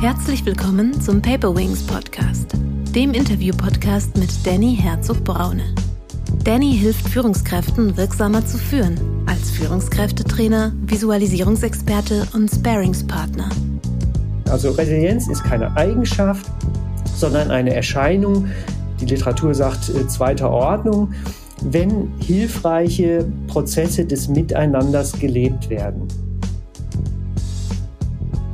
Herzlich willkommen zum Paper Wings Podcast, dem Interview-Podcast mit Danny Herzog-Braune. Danny hilft Führungskräften wirksamer zu führen, als Führungskräftetrainer, Visualisierungsexperte und Sparingspartner. Also Resilienz ist keine Eigenschaft, sondern eine Erscheinung, die Literatur sagt äh, zweiter Ordnung, wenn hilfreiche Prozesse des Miteinanders gelebt werden.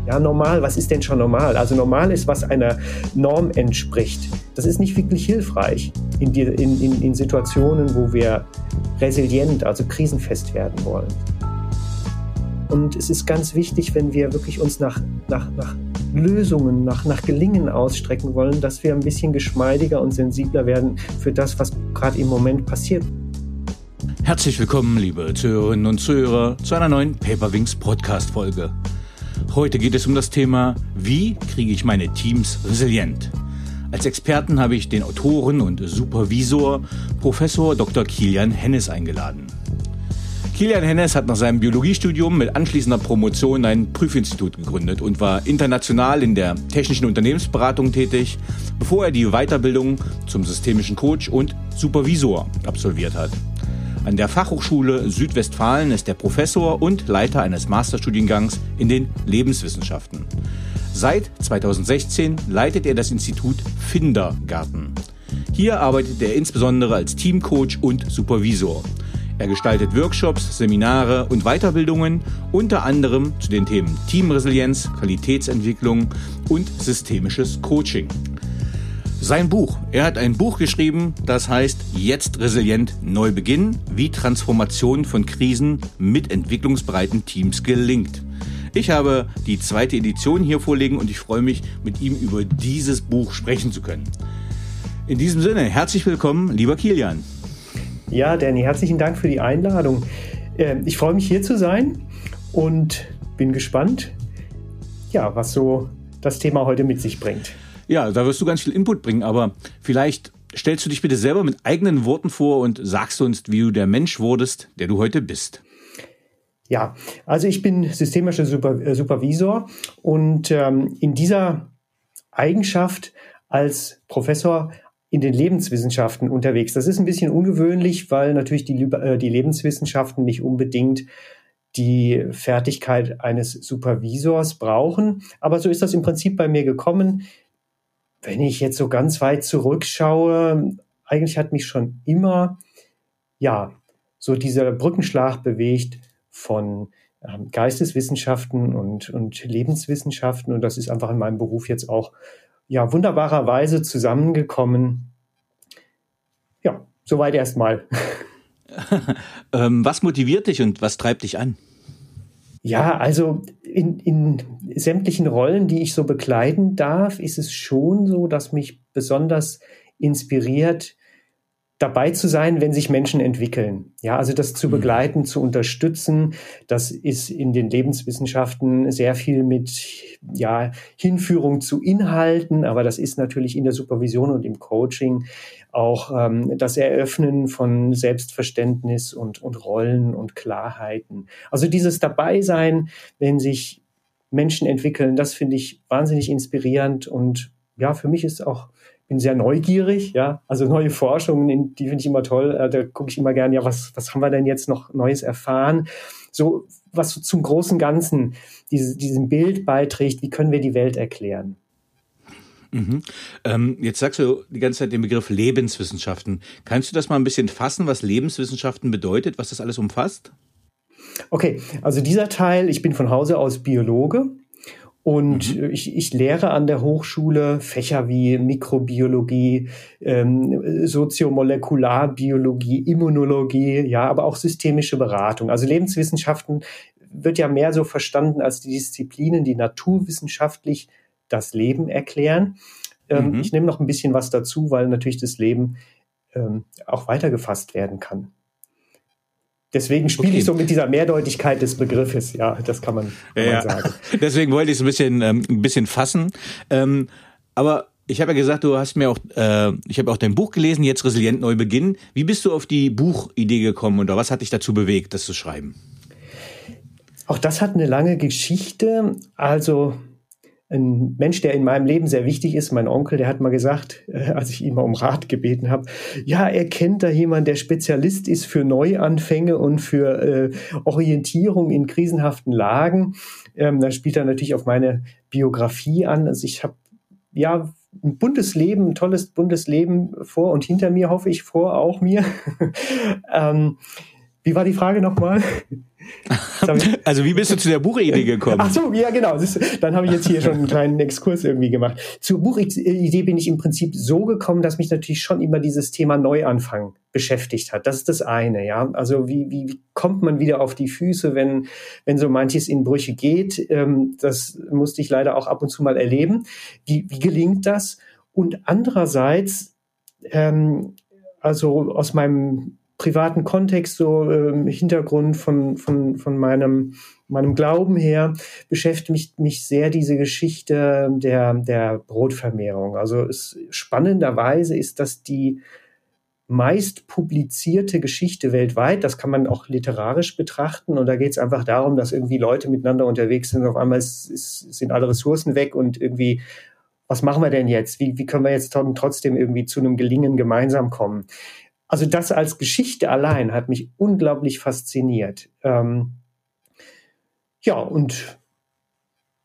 Ja, normal, was ist denn schon normal? Also normal ist, was einer Norm entspricht. Das ist nicht wirklich hilfreich in, die, in, in, in Situationen, wo wir resilient, also krisenfest werden wollen. Und es ist ganz wichtig, wenn wir wirklich uns nach, nach, nach Lösungen, nach, nach Gelingen ausstrecken wollen, dass wir ein bisschen geschmeidiger und sensibler werden für das, was gerade im Moment passiert. Herzlich willkommen, liebe Zuhörerinnen und Zuhörer, zu einer neuen Paperwings Podcast Folge. Heute geht es um das Thema, wie kriege ich meine Teams resilient? Als Experten habe ich den Autoren und Supervisor Professor Dr. Kilian Hennes eingeladen. Kilian Hennes hat nach seinem Biologiestudium mit anschließender Promotion ein Prüfinstitut gegründet und war international in der technischen Unternehmensberatung tätig, bevor er die Weiterbildung zum systemischen Coach und Supervisor absolviert hat. An der Fachhochschule Südwestfalen ist er Professor und Leiter eines Masterstudiengangs in den Lebenswissenschaften. Seit 2016 leitet er das Institut Findergarten. Hier arbeitet er insbesondere als Teamcoach und Supervisor. Er gestaltet Workshops, Seminare und Weiterbildungen, unter anderem zu den Themen Teamresilienz, Qualitätsentwicklung und systemisches Coaching. Sein Buch. Er hat ein Buch geschrieben, das heißt Jetzt resilient neu beginnen, wie Transformation von Krisen mit entwicklungsbreiten Teams gelingt. Ich habe die zweite Edition hier vorliegen und ich freue mich, mit ihm über dieses Buch sprechen zu können. In diesem Sinne, herzlich willkommen, lieber Kilian. Ja, Danny, herzlichen Dank für die Einladung. Ähm, ich freue mich hier zu sein und bin gespannt, ja, was so das Thema heute mit sich bringt. Ja, da wirst du ganz viel Input bringen, aber vielleicht stellst du dich bitte selber mit eigenen Worten vor und sagst uns, wie du der Mensch wurdest, der du heute bist. Ja, also ich bin systemischer äh, Supervisor und ähm, in dieser Eigenschaft als Professor in den Lebenswissenschaften unterwegs. Das ist ein bisschen ungewöhnlich, weil natürlich die, äh, die Lebenswissenschaften nicht unbedingt die Fertigkeit eines Supervisors brauchen. Aber so ist das im Prinzip bei mir gekommen. Wenn ich jetzt so ganz weit zurückschaue, eigentlich hat mich schon immer, ja, so dieser Brückenschlag bewegt von ähm, Geisteswissenschaften und, und Lebenswissenschaften. Und das ist einfach in meinem Beruf jetzt auch, ja, wunderbarerweise zusammengekommen. Ja, soweit erstmal. ähm, was motiviert dich und was treibt dich an? Ja, also in, in sämtlichen Rollen, die ich so begleiten darf, ist es schon so, dass mich besonders inspiriert, dabei zu sein, wenn sich Menschen entwickeln. Ja, also das zu mhm. begleiten, zu unterstützen, das ist in den Lebenswissenschaften sehr viel mit ja, Hinführung zu Inhalten, aber das ist natürlich in der Supervision und im Coaching auch ähm, das Eröffnen von Selbstverständnis und, und Rollen und Klarheiten. Also dieses Dabeisein, wenn sich Menschen entwickeln, das finde ich wahnsinnig inspirierend und ja, für mich ist auch bin sehr neugierig, ja. Also neue Forschungen, die finde ich immer toll. Äh, da gucke ich immer gern, ja, was, was haben wir denn jetzt noch Neues erfahren? So, was so zum großen Ganzen diese, diesem Bild beiträgt, wie können wir die Welt erklären? Mhm. Ähm, jetzt sagst du die ganze Zeit den Begriff Lebenswissenschaften. Kannst du das mal ein bisschen fassen, was Lebenswissenschaften bedeutet, was das alles umfasst? Okay, also dieser Teil, ich bin von Hause aus Biologe und mhm. ich, ich lehre an der Hochschule Fächer wie Mikrobiologie, ähm, Soziomolekularbiologie, Immunologie, ja, aber auch systemische Beratung. Also Lebenswissenschaften wird ja mehr so verstanden als die Disziplinen, die naturwissenschaftlich das Leben erklären. Ähm, mhm. Ich nehme noch ein bisschen was dazu, weil natürlich das Leben ähm, auch weitergefasst werden kann. Deswegen spiele okay. ich so mit dieser Mehrdeutigkeit des Begriffes. Ja, das kann man, kann ja, man sagen. Deswegen wollte ich es ein bisschen, ähm, ein bisschen fassen. Ähm, aber ich habe ja gesagt, du hast mir auch, äh, ich habe auch dein Buch gelesen, jetzt Resilient neu beginnen. Wie bist du auf die Buchidee gekommen oder was hat dich dazu bewegt, das zu schreiben? Auch das hat eine lange Geschichte. Also ein Mensch, der in meinem Leben sehr wichtig ist, mein Onkel, der hat mal gesagt, äh, als ich ihn mal um Rat gebeten habe, ja, er kennt da jemand, der Spezialist ist für Neuanfänge und für äh, Orientierung in krisenhaften Lagen. Ähm, da spielt er natürlich auf meine Biografie an. Also ich habe ja ein buntes Leben, ein tolles buntes Leben vor und hinter mir, hoffe ich, vor auch mir. ähm, wie war die Frage nochmal? also wie bist du zu der Buchidee gekommen? Ach so, ja genau. Dann habe ich jetzt hier schon einen kleinen Exkurs irgendwie gemacht. Zur Buchidee bin ich im Prinzip so gekommen, dass mich natürlich schon immer dieses Thema Neuanfang beschäftigt hat. Das ist das eine, ja. Also wie, wie, wie kommt man wieder auf die Füße, wenn, wenn so manches in Brüche geht? Ähm, das musste ich leider auch ab und zu mal erleben. Wie, wie gelingt das? Und andererseits, ähm, also aus meinem privaten Kontext, so äh, Hintergrund von, von, von meinem, meinem Glauben her, beschäftigt mich sehr diese Geschichte der, der Brotvermehrung. Also es, spannenderweise ist das die meist publizierte Geschichte weltweit. Das kann man auch literarisch betrachten. Und da geht es einfach darum, dass irgendwie Leute miteinander unterwegs sind. Auf einmal ist, ist, sind alle Ressourcen weg und irgendwie, was machen wir denn jetzt? Wie, wie können wir jetzt trotzdem irgendwie zu einem Gelingen gemeinsam kommen? Also das als Geschichte allein hat mich unglaublich fasziniert. Ähm, ja, und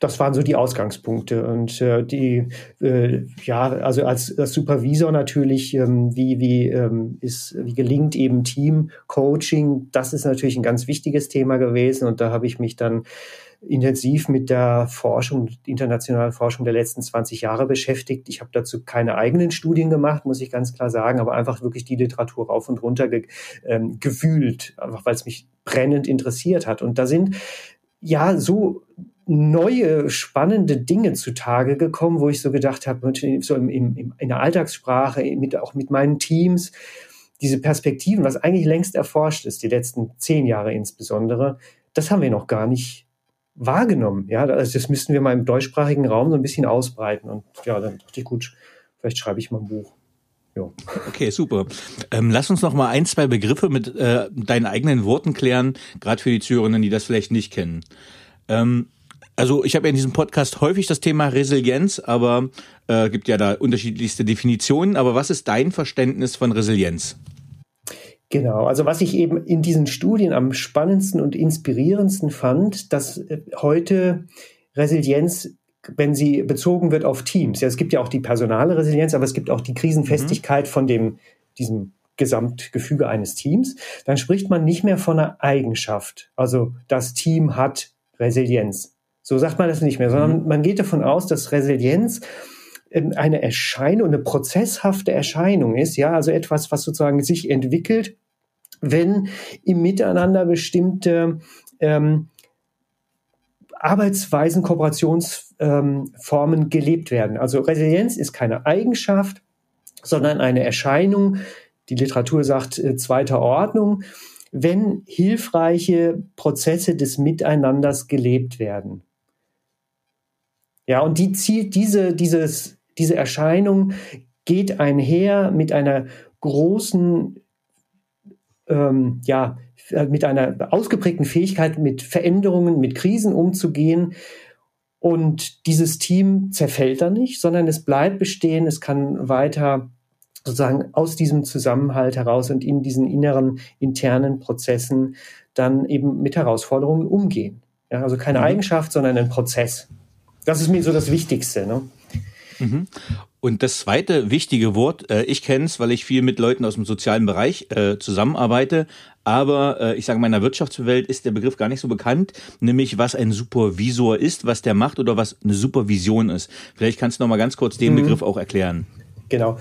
das waren so die Ausgangspunkte. Und äh, die äh, ja also als, als Supervisor natürlich ähm, wie wie ähm, ist wie gelingt eben Team Coaching das ist natürlich ein ganz wichtiges Thema gewesen. Und da habe ich mich dann intensiv mit der Forschung, internationalen Forschung der letzten 20 Jahre beschäftigt. Ich habe dazu keine eigenen Studien gemacht, muss ich ganz klar sagen, aber einfach wirklich die Literatur rauf und runter ge, ähm, gewühlt, einfach weil es mich brennend interessiert hat. Und da sind ja so neue spannende Dinge zutage gekommen, wo ich so gedacht habe, so im, im, in der Alltagssprache, mit, auch mit meinen Teams, diese Perspektiven, was eigentlich längst erforscht ist, die letzten zehn Jahre insbesondere, das haben wir noch gar nicht wahrgenommen. Ja, also das müssten wir mal im deutschsprachigen Raum so ein bisschen ausbreiten. Und ja, dann dachte ich, gut, vielleicht schreibe ich mal ein Buch. Okay, super. Ähm, lass uns noch mal ein, zwei Begriffe mit äh, deinen eigenen Worten klären, gerade für die Zuhörerinnen, die das vielleicht nicht kennen. Ähm, also ich habe ja in diesem Podcast häufig das Thema Resilienz, aber äh, gibt ja da unterschiedlichste Definitionen. Aber was ist dein Verständnis von Resilienz? Genau, also was ich eben in diesen Studien am spannendsten und inspirierendsten fand, dass äh, heute Resilienz, wenn sie bezogen wird auf Teams, ja, es gibt ja auch die personale Resilienz, aber es gibt auch die Krisenfestigkeit mhm. von dem, diesem Gesamtgefüge eines Teams, dann spricht man nicht mehr von einer Eigenschaft. Also das Team hat Resilienz. So sagt man das nicht mehr, sondern mhm. man geht davon aus, dass Resilienz ähm, eine Erscheinung, eine prozesshafte Erscheinung ist, ja, also etwas, was sozusagen sich entwickelt wenn im Miteinander bestimmte ähm, Arbeitsweisen, Kooperationsformen ähm, gelebt werden. Also Resilienz ist keine Eigenschaft, sondern eine Erscheinung, die Literatur sagt äh, zweiter Ordnung, wenn hilfreiche Prozesse des Miteinanders gelebt werden. Ja, und die zielt diese, dieses, diese Erscheinung geht einher mit einer großen ähm, ja, äh, mit einer ausgeprägten Fähigkeit, mit Veränderungen, mit Krisen umzugehen. Und dieses Team zerfällt da nicht, sondern es bleibt bestehen, es kann weiter sozusagen aus diesem Zusammenhalt heraus und in diesen inneren internen Prozessen dann eben mit Herausforderungen umgehen. Ja, also keine mhm. Eigenschaft, sondern ein Prozess. Das ist mir so das Wichtigste. Ne? Mhm. Und das zweite wichtige Wort, äh, ich kenne es, weil ich viel mit Leuten aus dem sozialen Bereich äh, zusammenarbeite, aber äh, ich sage, in meiner Wirtschaftswelt ist der Begriff gar nicht so bekannt, nämlich was ein Supervisor ist, was der macht oder was eine Supervision ist. Vielleicht kannst du noch mal ganz kurz den mhm. Begriff auch erklären. Genau.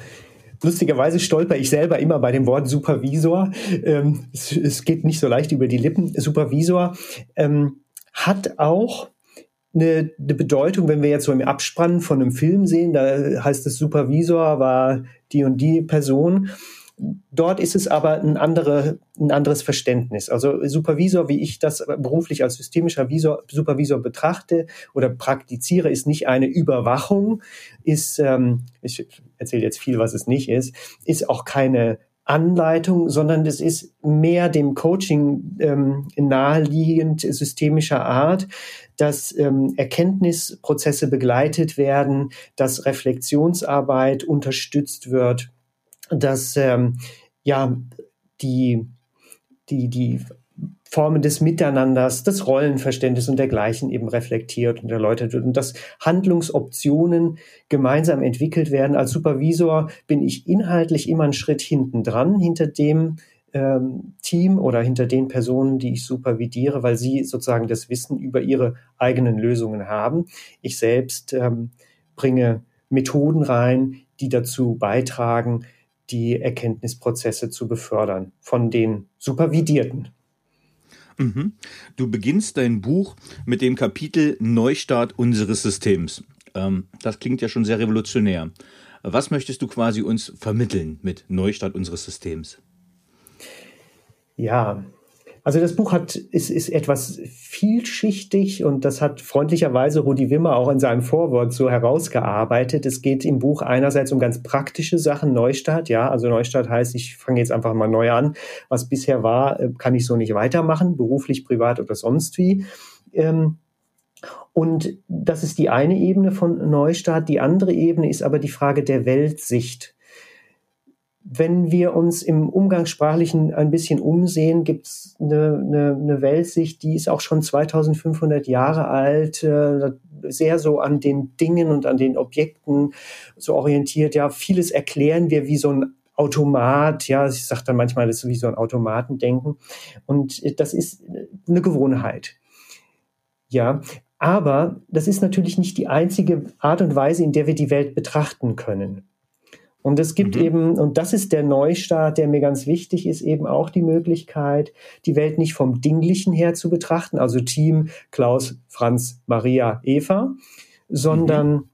Lustigerweise stolper ich selber immer bei dem Wort Supervisor. Ähm, es, es, geht nicht so leicht über die Lippen. Supervisor ähm, hat auch eine, eine Bedeutung, wenn wir jetzt so im Abspann von einem Film sehen, da heißt es Supervisor war die und die Person. Dort ist es aber ein, andere, ein anderes Verständnis. Also Supervisor, wie ich das beruflich als systemischer Visor, Supervisor betrachte oder praktiziere, ist nicht eine Überwachung, ist, ähm, ich erzähle jetzt viel, was es nicht ist, ist auch keine Anleitung, sondern es ist mehr dem Coaching ähm, naheliegend systemischer Art, dass ähm, Erkenntnisprozesse begleitet werden, dass Reflexionsarbeit unterstützt wird, dass ähm, ja die die die Formen des Miteinanders, des Rollenverständnisses und dergleichen eben reflektiert und erläutert wird und dass Handlungsoptionen gemeinsam entwickelt werden. Als Supervisor bin ich inhaltlich immer einen Schritt hinten dran, hinter dem ähm, Team oder hinter den Personen, die ich supervidiere, weil sie sozusagen das Wissen über ihre eigenen Lösungen haben. Ich selbst ähm, bringe Methoden rein, die dazu beitragen, die Erkenntnisprozesse zu befördern von den Supervidierten. Mhm. Du beginnst dein Buch mit dem Kapitel Neustart unseres Systems. Ähm, das klingt ja schon sehr revolutionär. Was möchtest du quasi uns vermitteln mit Neustart unseres Systems? Ja, also das Buch hat, ist, ist etwas vielschichtig und das hat freundlicherweise Rudi Wimmer auch in seinem Vorwort so herausgearbeitet. Es geht im Buch einerseits um ganz praktische Sachen, Neustart, ja, also Neustart heißt, ich fange jetzt einfach mal neu an. Was bisher war, äh, kann ich so nicht weitermachen, beruflich, privat oder sonst wie. Ähm, und das ist die eine Ebene von Neustart. Die andere Ebene ist aber die Frage der Weltsicht wenn wir uns im Umgangssprachlichen ein bisschen umsehen, gibt es eine, eine, eine Weltsicht, die ist auch schon 2500 Jahre alt, äh, sehr so an den Dingen und an den Objekten so orientiert. Ja, vieles erklären wir wie so ein Automat, ja, ich sage dann manchmal, das ist wie so ein Automatendenken. Und das ist eine Gewohnheit. Ja, aber das ist natürlich nicht die einzige Art und Weise, in der wir die Welt betrachten können. Und es gibt mhm. eben, und das ist der Neustart, der mir ganz wichtig ist, eben auch die Möglichkeit, die Welt nicht vom Dinglichen her zu betrachten, also Team Klaus, Franz, Maria, Eva, sondern mhm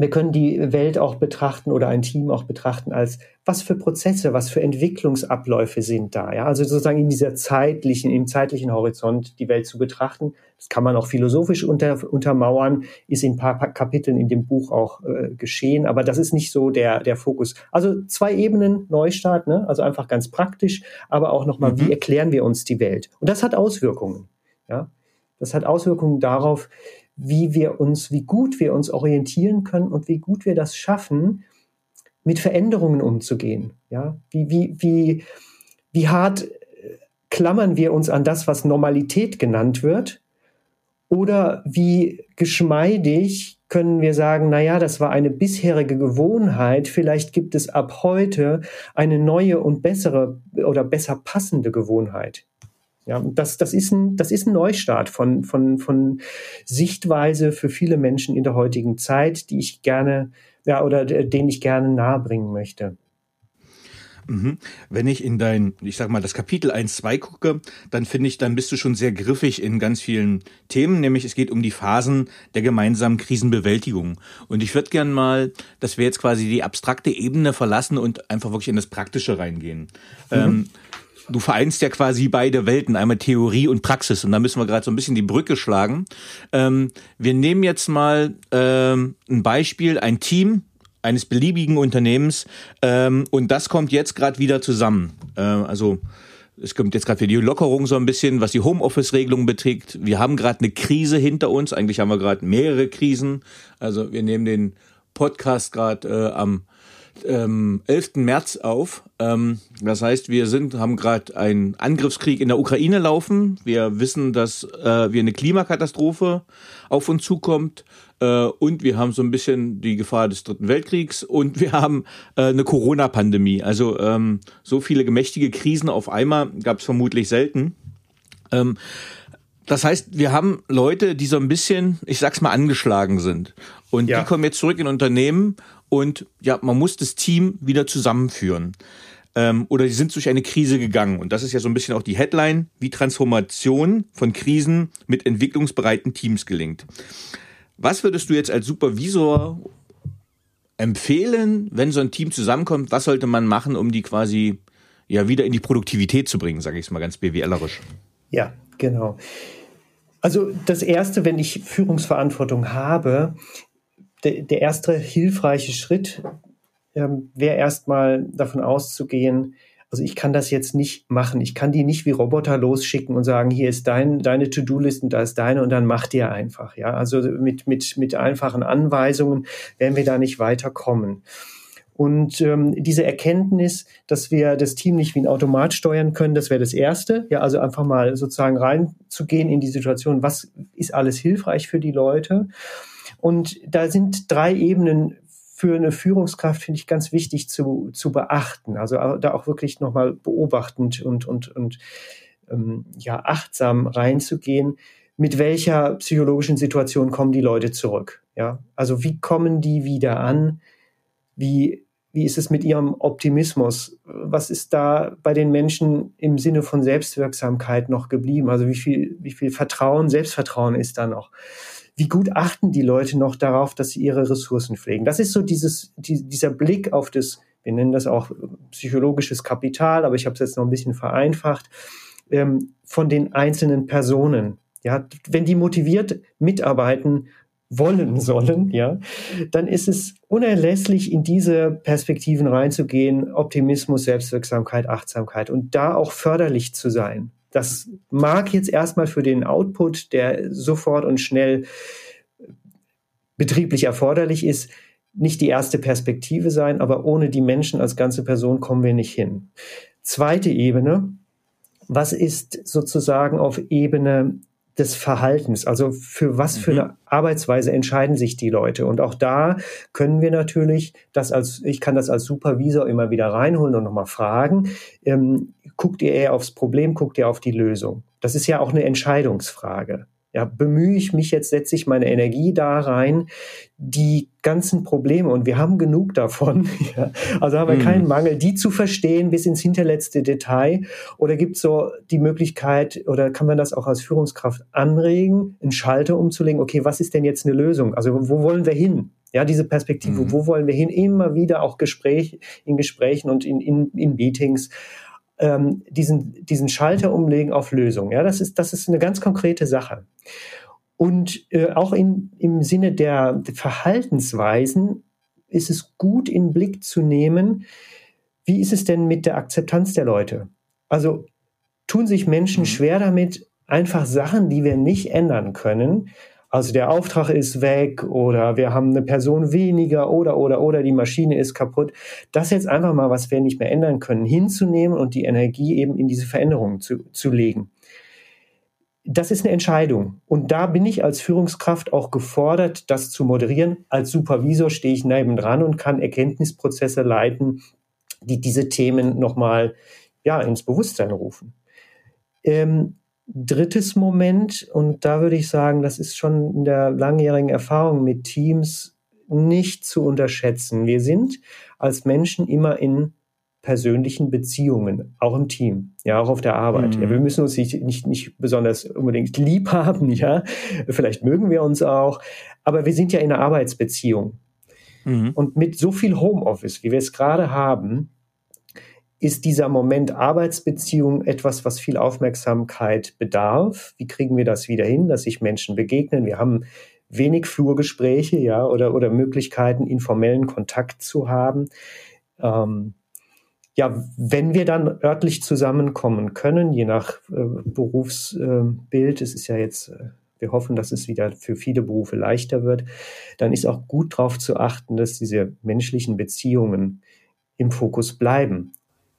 wir können die Welt auch betrachten oder ein Team auch betrachten als was für Prozesse, was für Entwicklungsabläufe sind da. Ja? Also sozusagen in dieser zeitlichen, im zeitlichen Horizont die Welt zu betrachten. Das kann man auch philosophisch unter, untermauern, ist in ein paar Kapiteln in dem Buch auch äh, geschehen, aber das ist nicht so der, der Fokus. Also zwei Ebenen Neustart, ne? also einfach ganz praktisch, aber auch nochmal, mhm. wie erklären wir uns die Welt? Und das hat Auswirkungen. Ja? Das hat Auswirkungen darauf, wie wir uns, wie gut wir uns orientieren können und wie gut wir das schaffen, mit Veränderungen umzugehen. Ja, wie, wie, wie, wie hart äh, klammern wir uns an das, was Normalität genannt wird? Oder wie geschmeidig können wir sagen, na ja, das war eine bisherige Gewohnheit, vielleicht gibt es ab heute eine neue und bessere oder besser passende Gewohnheit. Ja, das, das, ist ein, das ist ein Neustart von, von, von Sichtweise für viele Menschen in der heutigen Zeit, die ich gerne, ja, oder den ich gerne nahebringen möchte. Mhm. Wenn ich in dein, ich sag mal, das Kapitel 1, 2 gucke, dann finde ich, dann bist du schon sehr griffig in ganz vielen Themen, nämlich es geht um die Phasen der gemeinsamen Krisenbewältigung. Und ich würde gern mal, dass wir jetzt quasi die abstrakte Ebene verlassen und einfach wirklich in das Praktische reingehen. Mhm. Ähm, du vereinst ja quasi beide Welten, einmal Theorie und Praxis. Und da müssen wir gerade so ein bisschen die Brücke schlagen. Ähm, wir nehmen jetzt mal ähm, ein Beispiel, ein Team eines beliebigen Unternehmens ähm, und das kommt jetzt gerade wieder zusammen. Äh, also es kommt jetzt gerade für die Lockerung so ein bisschen, was die Homeoffice-Regelung beträgt. Wir haben gerade eine Krise hinter uns. Eigentlich haben wir gerade mehrere Krisen. Also wir nehmen den Podcast gerade äh, am ähm, 11. März auf. Ähm, das heißt, wir sind, haben gerade einen Angriffskrieg in der Ukraine laufen. Wir wissen, dass äh, wir eine Klimakatastrophe auf uns zukommt. Äh, und wir haben so ein bisschen die Gefahr des Dritten Weltkriegs und wir haben äh, eine Corona-Pandemie. Also ähm, so viele gemächtige Krisen auf einmal gab es vermutlich selten. Ähm, das heißt, wir haben Leute, die so ein bisschen, ich sag's mal, angeschlagen sind. Und ja. die kommen jetzt zurück in Unternehmen und ja, man muss das Team wieder zusammenführen. Ähm, oder sie sind durch eine Krise gegangen. Und das ist ja so ein bisschen auch die Headline, wie Transformation von Krisen mit entwicklungsbereiten Teams gelingt. Was würdest du jetzt als Supervisor empfehlen, wenn so ein Team zusammenkommt? Was sollte man machen, um die quasi ja wieder in die Produktivität zu bringen, sage ich es mal ganz BWLerisch? Ja, genau. Also das Erste, wenn ich Führungsverantwortung habe, der, der erste hilfreiche Schritt ähm, wäre erstmal davon auszugehen, also ich kann das jetzt nicht machen. Ich kann die nicht wie Roboter losschicken und sagen, hier ist dein, deine To-Do-List und da ist deine und dann macht ihr einfach. Ja, also mit, mit, mit einfachen Anweisungen werden wir da nicht weiterkommen. Und ähm, diese Erkenntnis, dass wir das Team nicht wie ein Automat steuern können, das wäre das Erste. Ja, also einfach mal sozusagen reinzugehen in die Situation, was ist alles hilfreich für die Leute. Und da sind drei Ebenen für eine Führungskraft, finde ich, ganz wichtig zu, zu beachten. Also da auch wirklich nochmal beobachtend und, und, und ähm, ja, achtsam reinzugehen. Mit welcher psychologischen Situation kommen die Leute zurück? Ja, also wie kommen die wieder an? Wie wie ist es mit ihrem Optimismus? Was ist da bei den Menschen im Sinne von Selbstwirksamkeit noch geblieben? Also wie viel, wie viel Vertrauen, Selbstvertrauen ist da noch? Wie gut achten die Leute noch darauf, dass sie ihre Ressourcen pflegen? Das ist so dieses, die, dieser Blick auf das, wir nennen das auch psychologisches Kapital, aber ich habe es jetzt noch ein bisschen vereinfacht, ähm, von den einzelnen Personen. Ja, wenn die motiviert mitarbeiten, wollen sollen, ja, dann ist es unerlässlich, in diese Perspektiven reinzugehen, Optimismus, Selbstwirksamkeit, Achtsamkeit und da auch förderlich zu sein. Das mag jetzt erstmal für den Output, der sofort und schnell betrieblich erforderlich ist, nicht die erste Perspektive sein, aber ohne die Menschen als ganze Person kommen wir nicht hin. Zweite Ebene, was ist sozusagen auf Ebene des Verhaltens. Also für was für mhm. eine Arbeitsweise entscheiden sich die Leute? Und auch da können wir natürlich das als, ich kann das als Supervisor immer wieder reinholen und nochmal fragen, ähm, guckt ihr eher aufs Problem, guckt ihr auf die Lösung? Das ist ja auch eine Entscheidungsfrage. Ja, bemühe ich mich jetzt, setze ich meine Energie da rein, die ganzen Probleme, und wir haben genug davon, ja, also haben wir mhm. keinen Mangel, die zu verstehen bis ins hinterletzte Detail. Oder gibt es so die Möglichkeit, oder kann man das auch als Führungskraft anregen, einen Schalter umzulegen, okay, was ist denn jetzt eine Lösung? Also wo wollen wir hin? Ja, diese Perspektive, mhm. wo wollen wir hin? Immer wieder auch Gespräch, in Gesprächen und in, in, in Meetings ähm, diesen, diesen Schalter umlegen auf Lösung. Ja, das ist, das ist eine ganz konkrete Sache. Und äh, auch in, im Sinne der Verhaltensweisen ist es gut in Blick zu nehmen, wie ist es denn mit der Akzeptanz der Leute? Also tun sich Menschen mhm. schwer damit, einfach Sachen, die wir nicht ändern können, also der Auftrag ist weg oder wir haben eine Person weniger oder oder oder die Maschine ist kaputt. Das jetzt einfach mal, was wir nicht mehr ändern können, hinzunehmen und die Energie eben in diese Veränderungen zu, zu legen. Das ist eine Entscheidung. Und da bin ich als Führungskraft auch gefordert, das zu moderieren. Als Supervisor stehe ich nebendran und kann Erkenntnisprozesse leiten, die diese Themen nochmal ja, ins Bewusstsein rufen. Ähm, drittes Moment, und da würde ich sagen, das ist schon in der langjährigen Erfahrung mit Teams nicht zu unterschätzen. Wir sind als Menschen immer in persönlichen Beziehungen, auch im Team, ja, auch auf der Arbeit. Mhm. Ja, wir müssen uns nicht, nicht, nicht besonders unbedingt lieb haben, ja. Vielleicht mögen wir uns auch, aber wir sind ja in einer Arbeitsbeziehung. Mhm. Und mit so viel Homeoffice, wie wir es gerade haben, ist dieser Moment Arbeitsbeziehung etwas, was viel Aufmerksamkeit bedarf? Wie kriegen wir das wieder hin, dass sich Menschen begegnen? Wir haben wenig Flurgespräche, ja, oder, oder Möglichkeiten, informellen Kontakt zu haben. Ähm, ja, wenn wir dann örtlich zusammenkommen können, je nach äh, Berufsbild, äh, es ist ja jetzt, äh, wir hoffen, dass es wieder für viele Berufe leichter wird, dann ist auch gut darauf zu achten, dass diese menschlichen Beziehungen im Fokus bleiben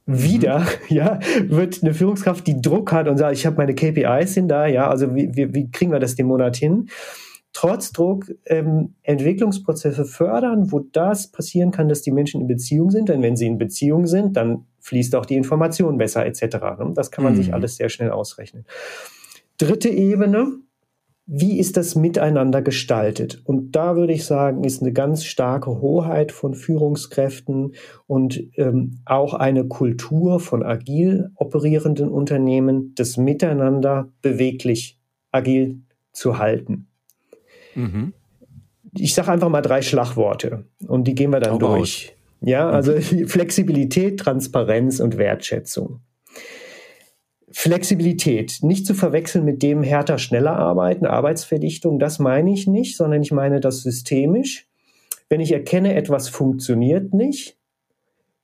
wieder, mhm. ja, wird eine Führungskraft, die Druck hat und sagt, ich habe meine KPIs sind da, ja, also wie, wie, wie kriegen wir das den Monat hin? Trotz Druck ähm, Entwicklungsprozesse fördern, wo das passieren kann, dass die Menschen in Beziehung sind. Denn wenn sie in Beziehung sind, dann fließt auch die Information besser etc. Ne? Das kann man mhm. sich alles sehr schnell ausrechnen. Dritte Ebene, wie ist das miteinander gestaltet? Und da würde ich sagen, ist eine ganz starke Hoheit von Führungskräften und ähm, auch eine Kultur von agil operierenden Unternehmen, das Miteinander beweglich agil zu halten. Mhm. Ich sage einfach mal drei Schlagworte und die gehen wir dann Auch durch. Aus. Ja, also mhm. Flexibilität, Transparenz und Wertschätzung. Flexibilität, nicht zu verwechseln mit dem härter, schneller arbeiten, Arbeitsverdichtung, das meine ich nicht, sondern ich meine das systemisch. Wenn ich erkenne, etwas funktioniert nicht,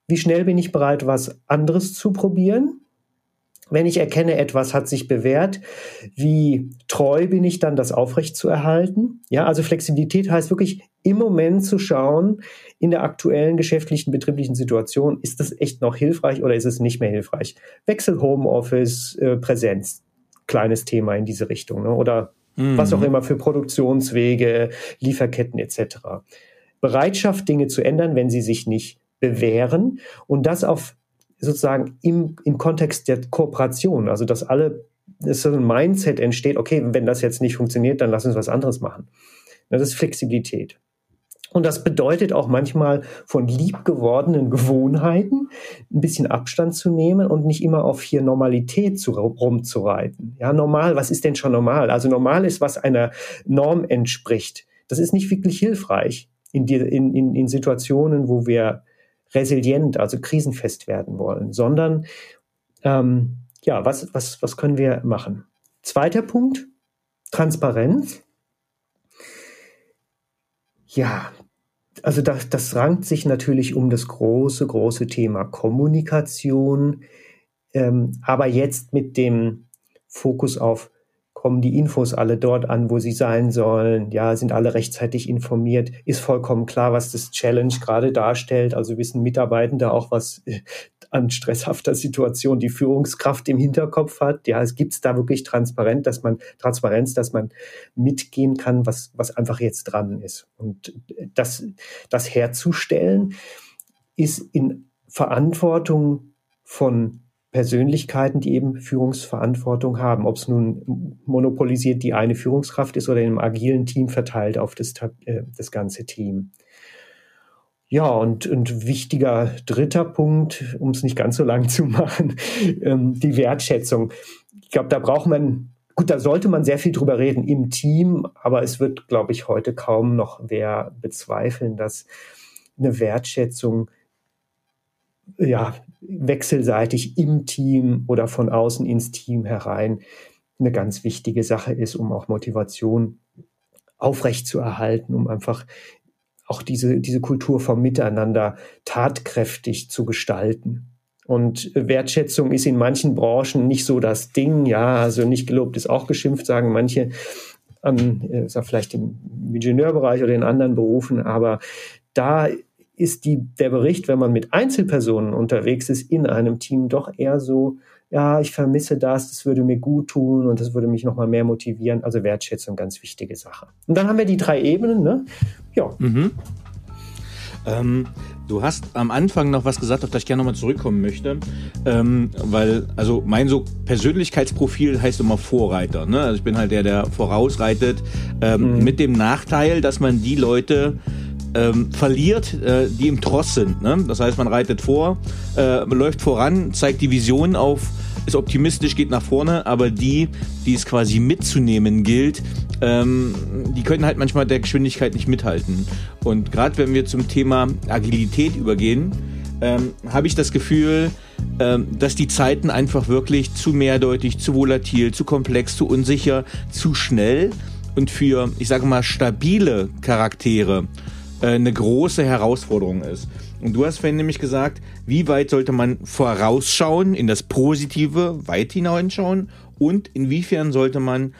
Wie schnell bin ich bereit, was anderes zu probieren? Wenn ich erkenne, etwas hat sich bewährt, wie treu bin ich dann, das aufrecht zu erhalten? Ja, also Flexibilität heißt wirklich im Moment zu schauen, in der aktuellen geschäftlichen, betrieblichen Situation, ist das echt noch hilfreich oder ist es nicht mehr hilfreich? Wechsel Homeoffice, äh, Präsenz, kleines Thema in diese Richtung, ne? oder mhm. was auch immer für Produktionswege, Lieferketten etc. Bereitschaft, Dinge zu ändern, wenn sie sich nicht bewähren und das auf sozusagen im, im Kontext der Kooperation, also dass alle, dass so ein Mindset entsteht, okay, wenn das jetzt nicht funktioniert, dann lass uns was anderes machen. Das ist Flexibilität. Und das bedeutet auch manchmal von liebgewordenen Gewohnheiten ein bisschen Abstand zu nehmen und nicht immer auf hier Normalität zu, rumzureiten. Ja, normal, was ist denn schon normal? Also normal ist, was einer Norm entspricht. Das ist nicht wirklich hilfreich in, die, in, in, in Situationen, wo wir resilient, also krisenfest werden wollen, sondern ähm, ja, was, was, was können wir machen? Zweiter Punkt, Transparenz. Ja, also das, das rankt sich natürlich um das große, große Thema Kommunikation, ähm, aber jetzt mit dem Fokus auf kommen die Infos alle dort an, wo sie sein sollen? Ja, sind alle rechtzeitig informiert? Ist vollkommen klar, was das Challenge gerade darstellt? Also wissen Mitarbeitende auch, was äh, an stresshafter Situation die Führungskraft im Hinterkopf hat? Ja, es gibt da wirklich transparent, dass man Transparenz, dass man mitgehen kann, was was einfach jetzt dran ist. Und das das herzustellen ist in Verantwortung von Persönlichkeiten, die eben Führungsverantwortung haben, ob es nun monopolisiert die eine Führungskraft ist oder in einem agilen Team verteilt auf das, äh, das ganze Team. Ja, und, und wichtiger dritter Punkt, um es nicht ganz so lang zu machen, ähm, die Wertschätzung. Ich glaube, da braucht man, gut, da sollte man sehr viel drüber reden im Team, aber es wird, glaube ich, heute kaum noch wer bezweifeln, dass eine Wertschätzung ja, wechselseitig im Team oder von außen ins Team herein eine ganz wichtige Sache ist, um auch Motivation aufrecht zu erhalten, um einfach auch diese, diese Kultur vom Miteinander tatkräftig zu gestalten. Und Wertschätzung ist in manchen Branchen nicht so das Ding, ja, also nicht gelobt ist auch geschimpft, sagen manche, an, äh, vielleicht im Ingenieurbereich oder in anderen Berufen, aber da ist die, der Bericht, wenn man mit Einzelpersonen unterwegs ist in einem Team, doch eher so, ja, ich vermisse das, das würde mir gut tun und das würde mich nochmal mehr motivieren. Also Wertschätzung, ganz wichtige Sache. Und dann haben wir die drei Ebenen, ne? Ja. Mhm. Ähm, du hast am Anfang noch was gesagt, auf das ich gerne nochmal zurückkommen möchte, ähm, weil, also mein so Persönlichkeitsprofil heißt immer Vorreiter. Ne? Also ich bin halt der, der vorausreitet, ähm, mhm. mit dem Nachteil, dass man die Leute ähm, verliert, äh, die im Tross sind. Ne? Das heißt, man reitet vor, äh, läuft voran, zeigt die Vision auf, ist optimistisch, geht nach vorne, aber die, die es quasi mitzunehmen gilt, ähm, die können halt manchmal der Geschwindigkeit nicht mithalten. Und gerade wenn wir zum Thema Agilität übergehen, ähm, habe ich das Gefühl, ähm, dass die Zeiten einfach wirklich zu mehrdeutig, zu volatil, zu komplex, zu unsicher, zu schnell und für, ich sage mal, stabile Charaktere eine große Herausforderung ist. Und du hast vorhin nämlich gesagt, wie weit sollte man vorausschauen, in das Positive weit hineinschauen und inwiefern sollte man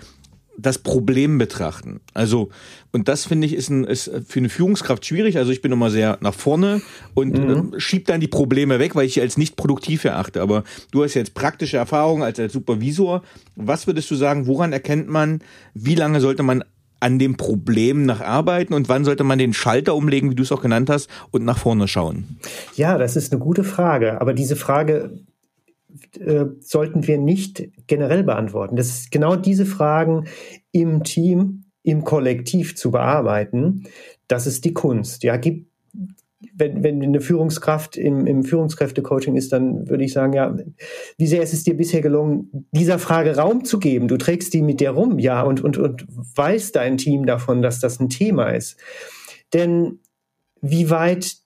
das Problem betrachten. Also, und das finde ich ist, ein, ist für eine Führungskraft schwierig. Also ich bin immer sehr nach vorne und mhm. äh, schieb dann die Probleme weg, weil ich sie als nicht produktiv erachte. Aber du hast jetzt praktische Erfahrung als, als Supervisor. Was würdest du sagen, woran erkennt man, wie lange sollte man an dem Problem nach arbeiten und wann sollte man den Schalter umlegen, wie du es auch genannt hast, und nach vorne schauen? Ja, das ist eine gute Frage. Aber diese Frage äh, sollten wir nicht generell beantworten. Das ist genau diese Fragen im Team, im Kollektiv zu bearbeiten. Das ist die Kunst. Ja, gibt wenn, wenn eine Führungskraft im, im Führungskräftecoaching ist, dann würde ich sagen, ja, wie sehr ist es dir bisher gelungen, dieser Frage Raum zu geben? Du trägst die mit dir rum, ja, und, und, und weißt dein Team davon, dass das ein Thema ist. Denn wie weit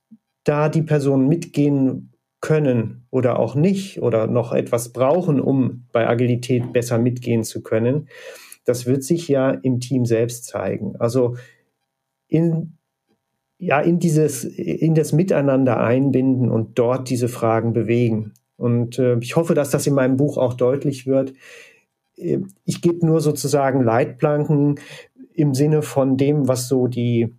da die Personen mitgehen können oder auch nicht oder noch etwas brauchen, um bei Agilität besser mitgehen zu können, das wird sich ja im Team selbst zeigen. Also in ja, in dieses, in das Miteinander einbinden und dort diese Fragen bewegen. Und äh, ich hoffe, dass das in meinem Buch auch deutlich wird. Äh, ich gebe nur sozusagen Leitplanken im Sinne von dem, was so die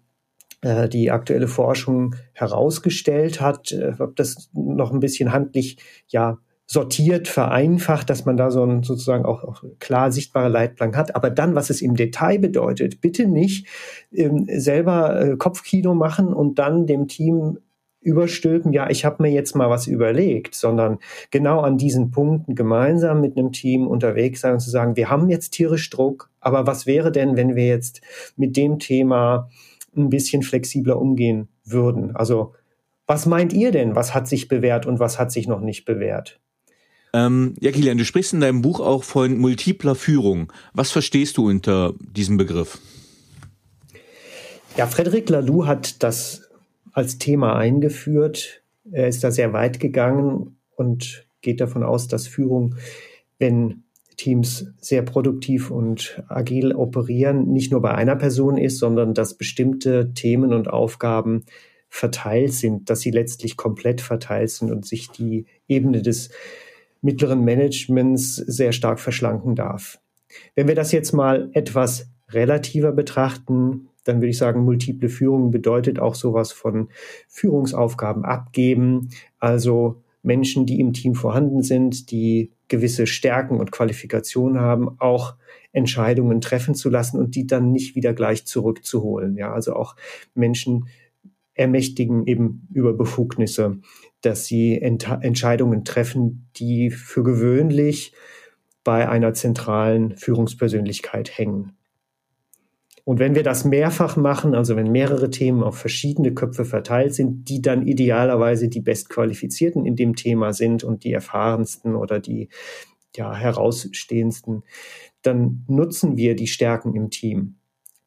äh, die aktuelle Forschung herausgestellt hat, äh, ob das noch ein bisschen handlich ja sortiert, vereinfacht, dass man da so ein sozusagen auch, auch klar sichtbare Leitplanken hat. Aber dann, was es im Detail bedeutet, bitte nicht ähm, selber äh, Kopfkino machen und dann dem Team überstülpen, ja, ich habe mir jetzt mal was überlegt, sondern genau an diesen Punkten gemeinsam mit einem Team unterwegs sein und zu sagen, wir haben jetzt tierisch Druck, aber was wäre denn, wenn wir jetzt mit dem Thema ein bisschen flexibler umgehen würden? Also was meint ihr denn? Was hat sich bewährt und was hat sich noch nicht bewährt? Ähm, ja, Kilian, du sprichst in deinem Buch auch von multipler Führung. Was verstehst du unter diesem Begriff? Ja, Frederic Laloux hat das als Thema eingeführt. Er ist da sehr weit gegangen und geht davon aus, dass Führung, wenn Teams sehr produktiv und agil operieren, nicht nur bei einer Person ist, sondern dass bestimmte Themen und Aufgaben verteilt sind, dass sie letztlich komplett verteilt sind und sich die Ebene des mittleren Managements sehr stark verschlanken darf. Wenn wir das jetzt mal etwas relativer betrachten, dann würde ich sagen, multiple Führung bedeutet auch sowas von Führungsaufgaben abgeben, also Menschen, die im Team vorhanden sind, die gewisse Stärken und Qualifikationen haben, auch Entscheidungen treffen zu lassen und die dann nicht wieder gleich zurückzuholen. Ja, also auch Menschen ermächtigen eben über Befugnisse, dass sie Ent Entscheidungen treffen, die für gewöhnlich bei einer zentralen Führungspersönlichkeit hängen. Und wenn wir das mehrfach machen, also wenn mehrere Themen auf verschiedene Köpfe verteilt sind, die dann idealerweise die bestqualifizierten in dem Thema sind und die erfahrensten oder die ja, herausstehendsten, dann nutzen wir die Stärken im Team.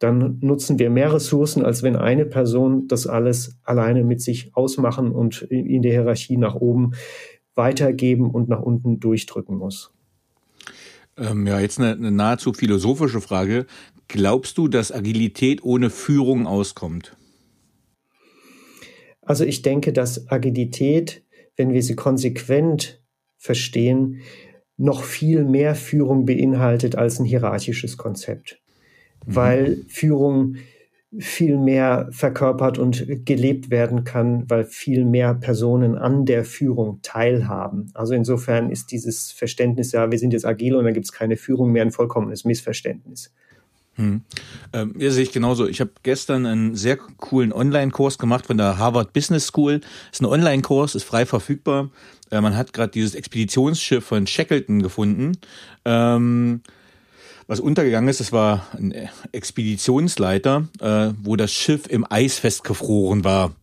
Dann nutzen wir mehr Ressourcen, als wenn eine Person das alles alleine mit sich ausmachen und in der Hierarchie nach oben weitergeben und nach unten durchdrücken muss. Ähm, ja, jetzt eine, eine nahezu philosophische Frage. Glaubst du, dass Agilität ohne Führung auskommt? Also ich denke, dass Agilität, wenn wir sie konsequent verstehen, noch viel mehr Führung beinhaltet als ein hierarchisches Konzept. Mhm. Weil Führung viel mehr verkörpert und gelebt werden kann, weil viel mehr Personen an der Führung teilhaben. Also insofern ist dieses Verständnis, ja, wir sind jetzt agil und dann gibt es keine Führung mehr, ein vollkommenes Missverständnis. Hm. Ähm, ja, sehe ich genauso. Ich habe gestern einen sehr coolen Online-Kurs gemacht von der Harvard Business School. Ist ein Online-Kurs, ist frei verfügbar. Äh, man hat gerade dieses Expeditionsschiff von Shackleton gefunden. Ähm, was untergegangen ist, das war ein Expeditionsleiter, äh, wo das Schiff im Eis festgefroren war.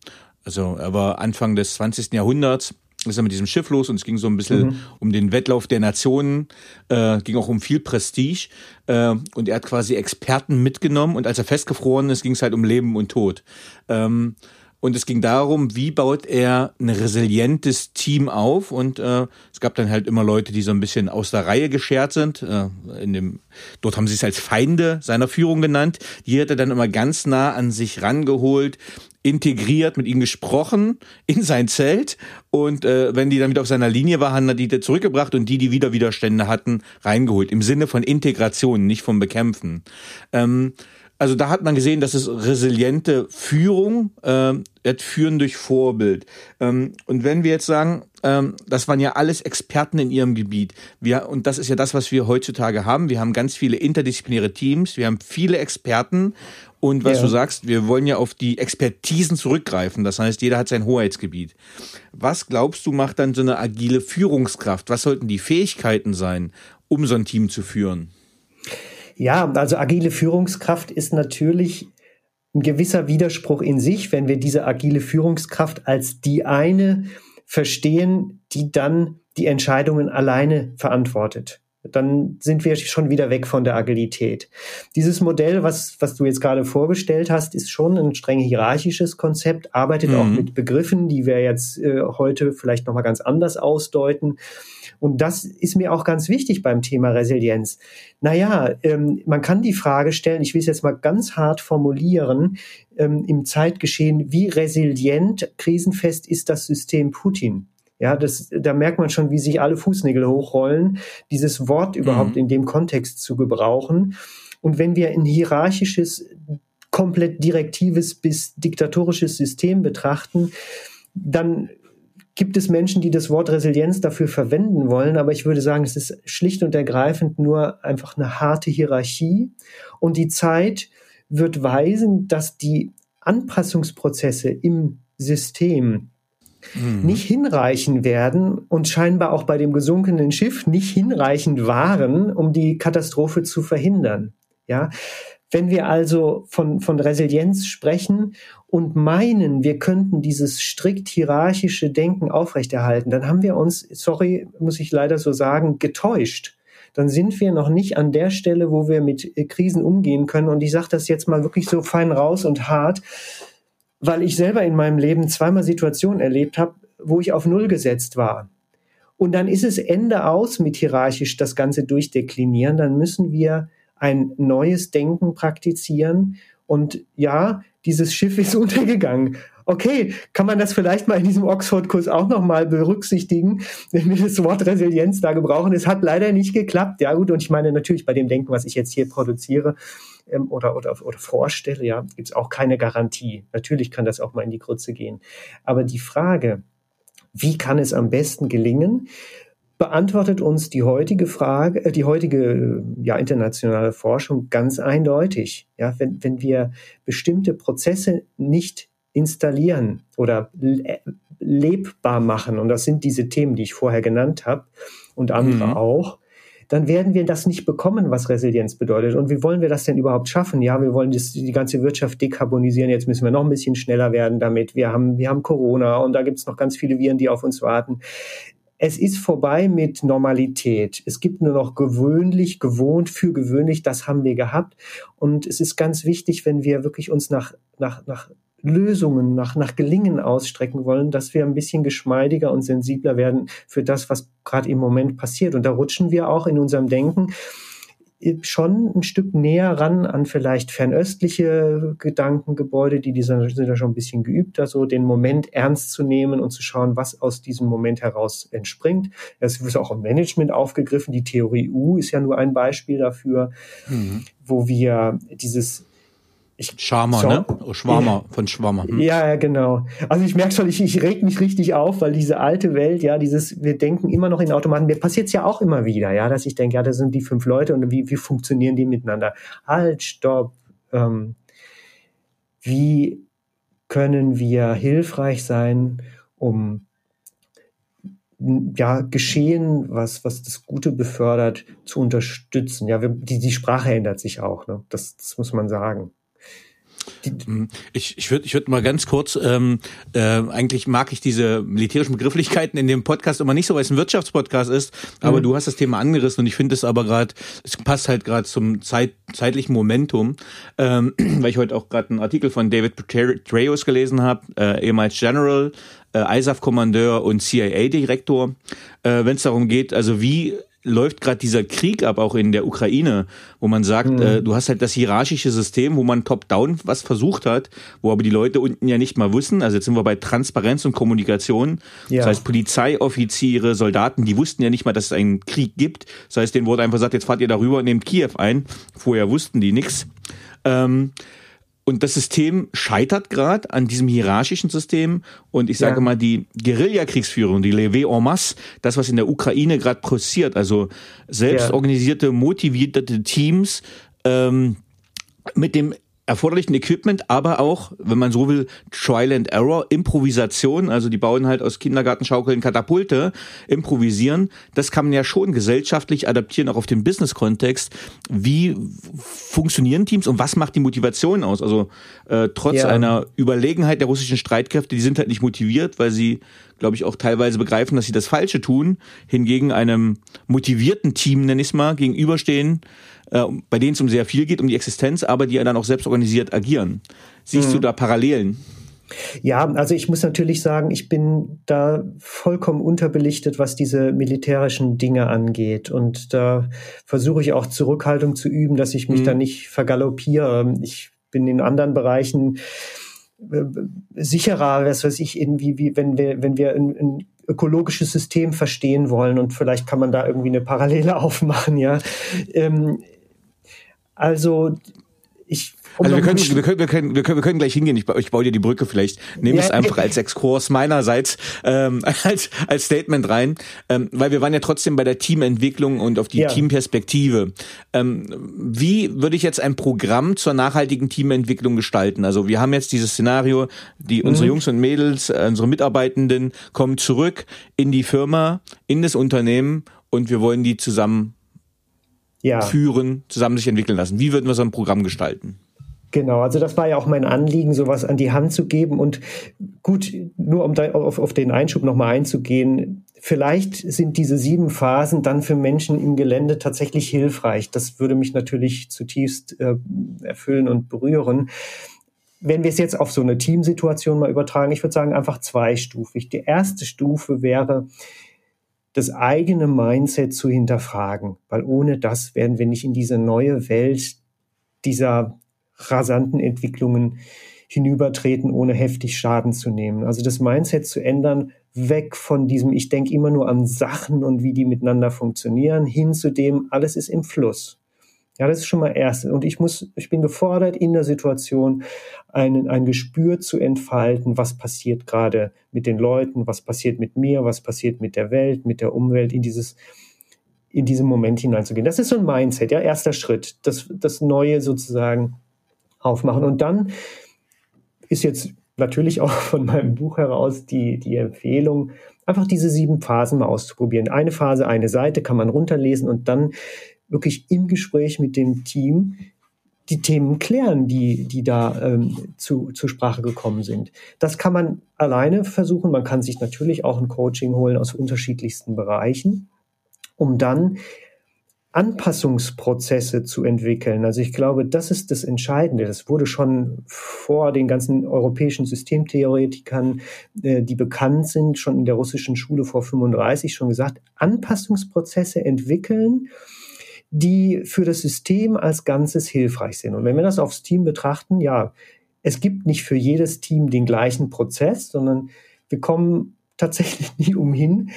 Also er war Anfang des 20. Jahrhunderts ist er mit diesem Schiff los und es ging so ein bisschen mhm. um den Wettlauf der Nationen, äh, ging auch um viel Prestige äh, und er hat quasi Experten mitgenommen und als er festgefroren ist, ging es halt um Leben und Tod. Ähm, und es ging darum, wie baut er ein resilientes Team auf. Und äh, es gab dann halt immer Leute, die so ein bisschen aus der Reihe geschert sind. Äh, in dem, dort haben sie es als Feinde seiner Führung genannt. Die hat er dann immer ganz nah an sich rangeholt, integriert, mit ihnen gesprochen in sein Zelt. Und äh, wenn die dann wieder auf seiner Linie waren, hat die zurückgebracht und die, die wieder Widerstände hatten, reingeholt. Im Sinne von Integration, nicht vom Bekämpfen. Ähm, also da hat man gesehen, dass es resiliente Führung, äh, führen durch Vorbild. Ähm, und wenn wir jetzt sagen, ähm, das waren ja alles Experten in ihrem Gebiet. Wir, und das ist ja das, was wir heutzutage haben. Wir haben ganz viele interdisziplinäre Teams, wir haben viele Experten. Und was ja. du sagst, wir wollen ja auf die Expertisen zurückgreifen. Das heißt, jeder hat sein Hoheitsgebiet. Was glaubst du, macht dann so eine agile Führungskraft? Was sollten die Fähigkeiten sein, um so ein Team zu führen? Ja, also agile Führungskraft ist natürlich ein gewisser Widerspruch in sich, wenn wir diese agile Führungskraft als die eine verstehen, die dann die Entscheidungen alleine verantwortet. dann sind wir schon wieder weg von der Agilität. Dieses Modell, was, was du jetzt gerade vorgestellt hast, ist schon ein streng hierarchisches Konzept, arbeitet mhm. auch mit Begriffen, die wir jetzt äh, heute vielleicht nochmal ganz anders ausdeuten. Und das ist mir auch ganz wichtig beim Thema Resilienz. Naja, ähm, man kann die Frage stellen, ich will es jetzt mal ganz hart formulieren, ähm, im Zeitgeschehen, wie resilient, krisenfest ist das System Putin? Ja, das, da merkt man schon, wie sich alle Fußnägel hochrollen, dieses Wort überhaupt mhm. in dem Kontext zu gebrauchen. Und wenn wir ein hierarchisches, komplett direktives bis diktatorisches System betrachten, dann gibt es Menschen, die das Wort Resilienz dafür verwenden wollen, aber ich würde sagen, es ist schlicht und ergreifend nur einfach eine harte Hierarchie und die Zeit wird weisen, dass die Anpassungsprozesse im System mhm. nicht hinreichen werden und scheinbar auch bei dem gesunkenen Schiff nicht hinreichend waren, um die Katastrophe zu verhindern. Ja, wenn wir also von, von Resilienz sprechen und meinen, wir könnten dieses strikt hierarchische Denken aufrechterhalten, dann haben wir uns, sorry, muss ich leider so sagen, getäuscht. Dann sind wir noch nicht an der Stelle, wo wir mit Krisen umgehen können. Und ich sage das jetzt mal wirklich so fein raus und hart weil ich selber in meinem Leben zweimal Situationen erlebt habe, wo ich auf Null gesetzt war. Und dann ist es Ende aus mit hierarchisch das Ganze durchdeklinieren. Dann müssen wir ein neues Denken praktizieren. Und ja, dieses Schiff ist untergegangen. Okay, kann man das vielleicht mal in diesem Oxford-Kurs auch nochmal berücksichtigen, wenn wir das Wort Resilienz da gebrauchen? Es hat leider nicht geklappt. Ja gut, und ich meine natürlich bei dem Denken, was ich jetzt hier produziere, ähm, oder, oder, oder vorstelle, ja, gibt es auch keine Garantie. Natürlich kann das auch mal in die Grütze gehen. Aber die Frage, wie kann es am besten gelingen, beantwortet uns die heutige Frage, äh, die heutige ja, internationale Forschung ganz eindeutig. Ja, wenn, wenn wir bestimmte Prozesse nicht installieren oder lebbar machen, und das sind diese Themen, die ich vorher genannt habe und andere mhm. auch, dann werden wir das nicht bekommen, was Resilienz bedeutet. Und wie wollen wir das denn überhaupt schaffen? Ja, wir wollen das, die ganze Wirtschaft dekarbonisieren. Jetzt müssen wir noch ein bisschen schneller werden damit. Wir haben, wir haben Corona und da gibt es noch ganz viele Viren, die auf uns warten. Es ist vorbei mit Normalität. Es gibt nur noch gewöhnlich, gewohnt, für gewöhnlich. Das haben wir gehabt. Und es ist ganz wichtig, wenn wir wirklich uns nach, nach, nach Lösungen, nach, nach Gelingen ausstrecken wollen, dass wir ein bisschen geschmeidiger und sensibler werden für das, was gerade im Moment passiert. Und da rutschen wir auch in unserem Denken schon ein Stück näher ran an vielleicht fernöstliche Gedankengebäude, die, die sind ja schon ein bisschen geübter, so den Moment ernst zu nehmen und zu schauen, was aus diesem Moment heraus entspringt. Es wird auch im Management aufgegriffen. Die Theorie U ist ja nur ein Beispiel dafür, mhm. wo wir dieses ich, Schwarmer, so, ne? Oh, Schwarmer, von Schwarmer. Hm. Ja, genau. Also ich merke schon, ich, ich reg mich richtig auf, weil diese alte Welt, ja, dieses, wir denken immer noch in Automaten, mir passiert es ja auch immer wieder, ja, dass ich denke, ja, das sind die fünf Leute und wie, wie funktionieren die miteinander? Halt, stopp. Ähm, wie können wir hilfreich sein, um ja, Geschehen, was, was das Gute befördert, zu unterstützen. Ja, wir, die, die Sprache ändert sich auch, ne? das, das muss man sagen. Mhm. Ich, ich würde ich würd mal ganz kurz, ähm, äh, eigentlich mag ich diese militärischen Begrifflichkeiten in dem Podcast immer nicht so, weil es ein Wirtschaftspodcast ist, aber mhm. du hast das Thema angerissen und ich finde es aber gerade, es passt halt gerade zum Zeit, zeitlichen Momentum, ähm, weil ich heute auch gerade einen Artikel von David Petraeus gelesen habe, äh, ehemals General, äh, ISAF-Kommandeur und CIA-Direktor, äh, wenn es darum geht, also wie läuft gerade dieser Krieg ab, auch in der Ukraine, wo man sagt, mhm. äh, du hast halt das hierarchische System, wo man top-down was versucht hat, wo aber die Leute unten ja nicht mal wissen. Also jetzt sind wir bei Transparenz und Kommunikation. Ja. Das heißt, Polizeioffiziere, Soldaten, die wussten ja nicht mal, dass es einen Krieg gibt. Das heißt, denen wurde einfach gesagt, jetzt fahrt ihr darüber und nehmt Kiew ein. Vorher wussten die nichts. Ähm, und das System scheitert gerade an diesem hierarchischen System. Und ich sage ja. mal, die Guerillakriegsführung, die Levée en masse, das, was in der Ukraine gerade passiert, also selbstorganisierte, motivierte Teams, ähm, mit dem erforderlichen Equipment, aber auch, wenn man so will, Trial and Error, Improvisation, also die bauen halt aus Kindergartenschaukeln Katapulte, improvisieren, das kann man ja schon gesellschaftlich adaptieren, auch auf den Business-Kontext. Wie funktionieren Teams und was macht die Motivation aus? Also äh, trotz ja. einer Überlegenheit der russischen Streitkräfte, die sind halt nicht motiviert, weil sie glaube ich, auch teilweise begreifen, dass sie das Falsche tun, hingegen einem motivierten Team, nenne ich es mal, gegenüberstehen, äh, bei denen es um sehr viel geht, um die Existenz, aber die ja dann auch selbst organisiert agieren. Siehst mhm. du da Parallelen? Ja, also ich muss natürlich sagen, ich bin da vollkommen unterbelichtet, was diese militärischen Dinge angeht. Und da versuche ich auch Zurückhaltung zu üben, dass ich mich mhm. da nicht vergaloppiere. Ich bin in anderen Bereichen äh, sicherer, was weiß ich, irgendwie, wie, wenn wir, wenn wir ein, ein ökologisches System verstehen wollen und vielleicht kann man da irgendwie eine Parallele aufmachen, ja. Ähm, also ich um also wir können, wir, können, wir, können, wir, können, wir können gleich hingehen. Ich, ich baue dir die Brücke vielleicht. Nehme ja, es einfach als Exkurs meinerseits ähm, als, als Statement rein, ähm, weil wir waren ja trotzdem bei der Teamentwicklung und auf die ja. Teamperspektive. Ähm, wie würde ich jetzt ein Programm zur nachhaltigen Teamentwicklung gestalten? Also wir haben jetzt dieses Szenario, die unsere mhm. Jungs und Mädels, äh, unsere Mitarbeitenden kommen zurück in die Firma, in das Unternehmen und wir wollen die zusammen ja. führen, zusammen sich entwickeln lassen. Wie würden wir so ein Programm gestalten? Genau, also das war ja auch mein Anliegen, sowas an die Hand zu geben. Und gut, nur um da auf, auf den Einschub nochmal einzugehen, vielleicht sind diese sieben Phasen dann für Menschen im Gelände tatsächlich hilfreich. Das würde mich natürlich zutiefst äh, erfüllen und berühren. Wenn wir es jetzt auf so eine Teamsituation mal übertragen, ich würde sagen einfach zweistufig. Die erste Stufe wäre, das eigene Mindset zu hinterfragen, weil ohne das werden wir nicht in diese neue Welt dieser rasanten Entwicklungen hinübertreten, ohne heftig Schaden zu nehmen. Also das Mindset zu ändern, weg von diesem, ich denke immer nur an Sachen und wie die miteinander funktionieren, hin zu dem, alles ist im Fluss. Ja, das ist schon mal erst. Und ich muss, ich bin gefordert, in der Situation ein, ein Gespür zu entfalten, was passiert gerade mit den Leuten, was passiert mit mir, was passiert mit der Welt, mit der Umwelt, in dieses, in diesen Moment hineinzugehen. Das ist so ein Mindset, ja, erster Schritt, das, das Neue sozusagen aufmachen. Und dann ist jetzt natürlich auch von meinem Buch heraus die, die Empfehlung, einfach diese sieben Phasen mal auszuprobieren. Eine Phase, eine Seite kann man runterlesen und dann wirklich im Gespräch mit dem Team die Themen klären, die, die da ähm, zu, zur Sprache gekommen sind. Das kann man alleine versuchen. Man kann sich natürlich auch ein Coaching holen aus unterschiedlichsten Bereichen, um dann Anpassungsprozesse zu entwickeln. Also ich glaube, das ist das Entscheidende. Das wurde schon vor den ganzen europäischen Systemtheoretikern, äh, die bekannt sind, schon in der russischen Schule vor 35 schon gesagt, Anpassungsprozesse entwickeln, die für das System als Ganzes hilfreich sind. Und wenn wir das aufs Team betrachten, ja, es gibt nicht für jedes Team den gleichen Prozess, sondern wir kommen tatsächlich nie umhin,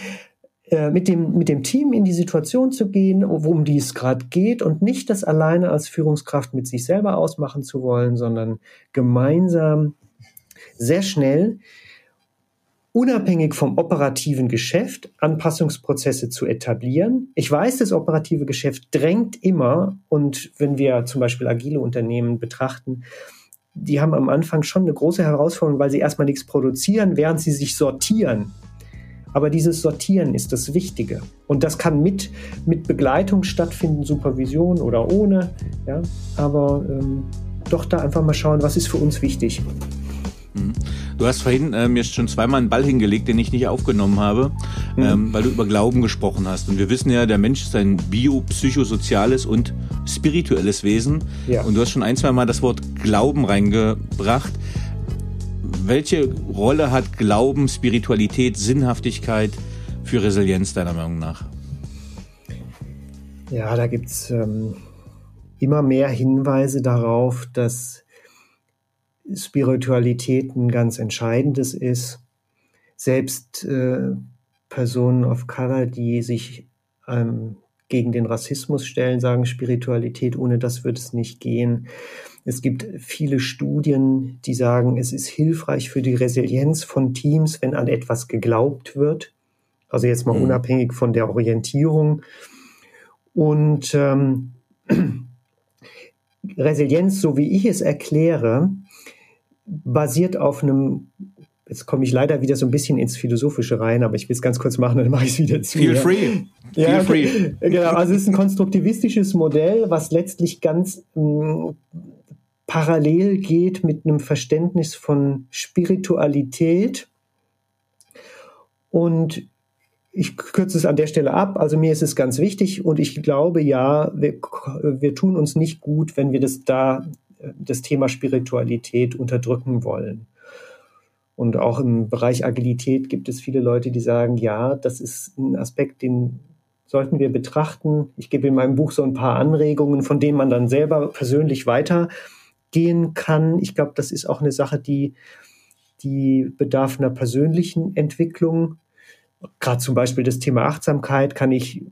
äh, mit dem, mit dem Team in die Situation zu gehen, worum die es gerade geht und nicht das alleine als Führungskraft mit sich selber ausmachen zu wollen, sondern gemeinsam sehr schnell unabhängig vom operativen Geschäft Anpassungsprozesse zu etablieren. Ich weiß, das operative Geschäft drängt immer und wenn wir zum Beispiel agile Unternehmen betrachten, die haben am Anfang schon eine große Herausforderung, weil sie erstmal nichts produzieren, während sie sich sortieren. Aber dieses Sortieren ist das Wichtige. Und das kann mit, mit Begleitung stattfinden, Supervision oder ohne. Ja? Aber ähm, doch da einfach mal schauen, was ist für uns wichtig. Mhm. Du hast vorhin äh, mir schon zweimal einen Ball hingelegt, den ich nicht aufgenommen habe, mhm. ähm, weil du über Glauben gesprochen hast. Und wir wissen ja, der Mensch ist ein biopsychosoziales und spirituelles Wesen. Ja. Und du hast schon ein, zwei Mal das Wort Glauben reingebracht welche Rolle hat Glauben, Spiritualität, Sinnhaftigkeit für Resilienz deiner Meinung nach? Ja, da gibt es ähm, immer mehr Hinweise darauf, dass Spiritualität ein ganz entscheidendes ist. Selbst äh, Personen of Color, die sich ähm, gegen den Rassismus stellen, sagen Spiritualität, ohne das wird es nicht gehen. Es gibt viele Studien, die sagen, es ist hilfreich für die Resilienz von Teams, wenn an etwas geglaubt wird. Also jetzt mal mhm. unabhängig von der Orientierung. Und ähm, Resilienz, so wie ich es erkläre, basiert auf einem, jetzt komme ich leider wieder so ein bisschen ins Philosophische rein, aber ich will es ganz kurz machen, dann mache ich es wieder zu. Feel free. Ja, Feel free. Genau, also es ist ein konstruktivistisches Modell, was letztlich ganz mh, mm, parallel geht mit einem Verständnis von Spiritualität Und ich kürze es an der Stelle ab. Also mir ist es ganz wichtig und ich glaube ja, wir, wir tun uns nicht gut, wenn wir das da, das Thema Spiritualität unterdrücken wollen. Und auch im Bereich Agilität gibt es viele Leute, die sagen, ja, das ist ein Aspekt, den sollten wir betrachten. Ich gebe in meinem Buch so ein paar Anregungen, von denen man dann selber persönlich weitergehen kann. Ich glaube, das ist auch eine Sache, die, die bedarf einer persönlichen Entwicklung. Gerade zum Beispiel das Thema Achtsamkeit kann ich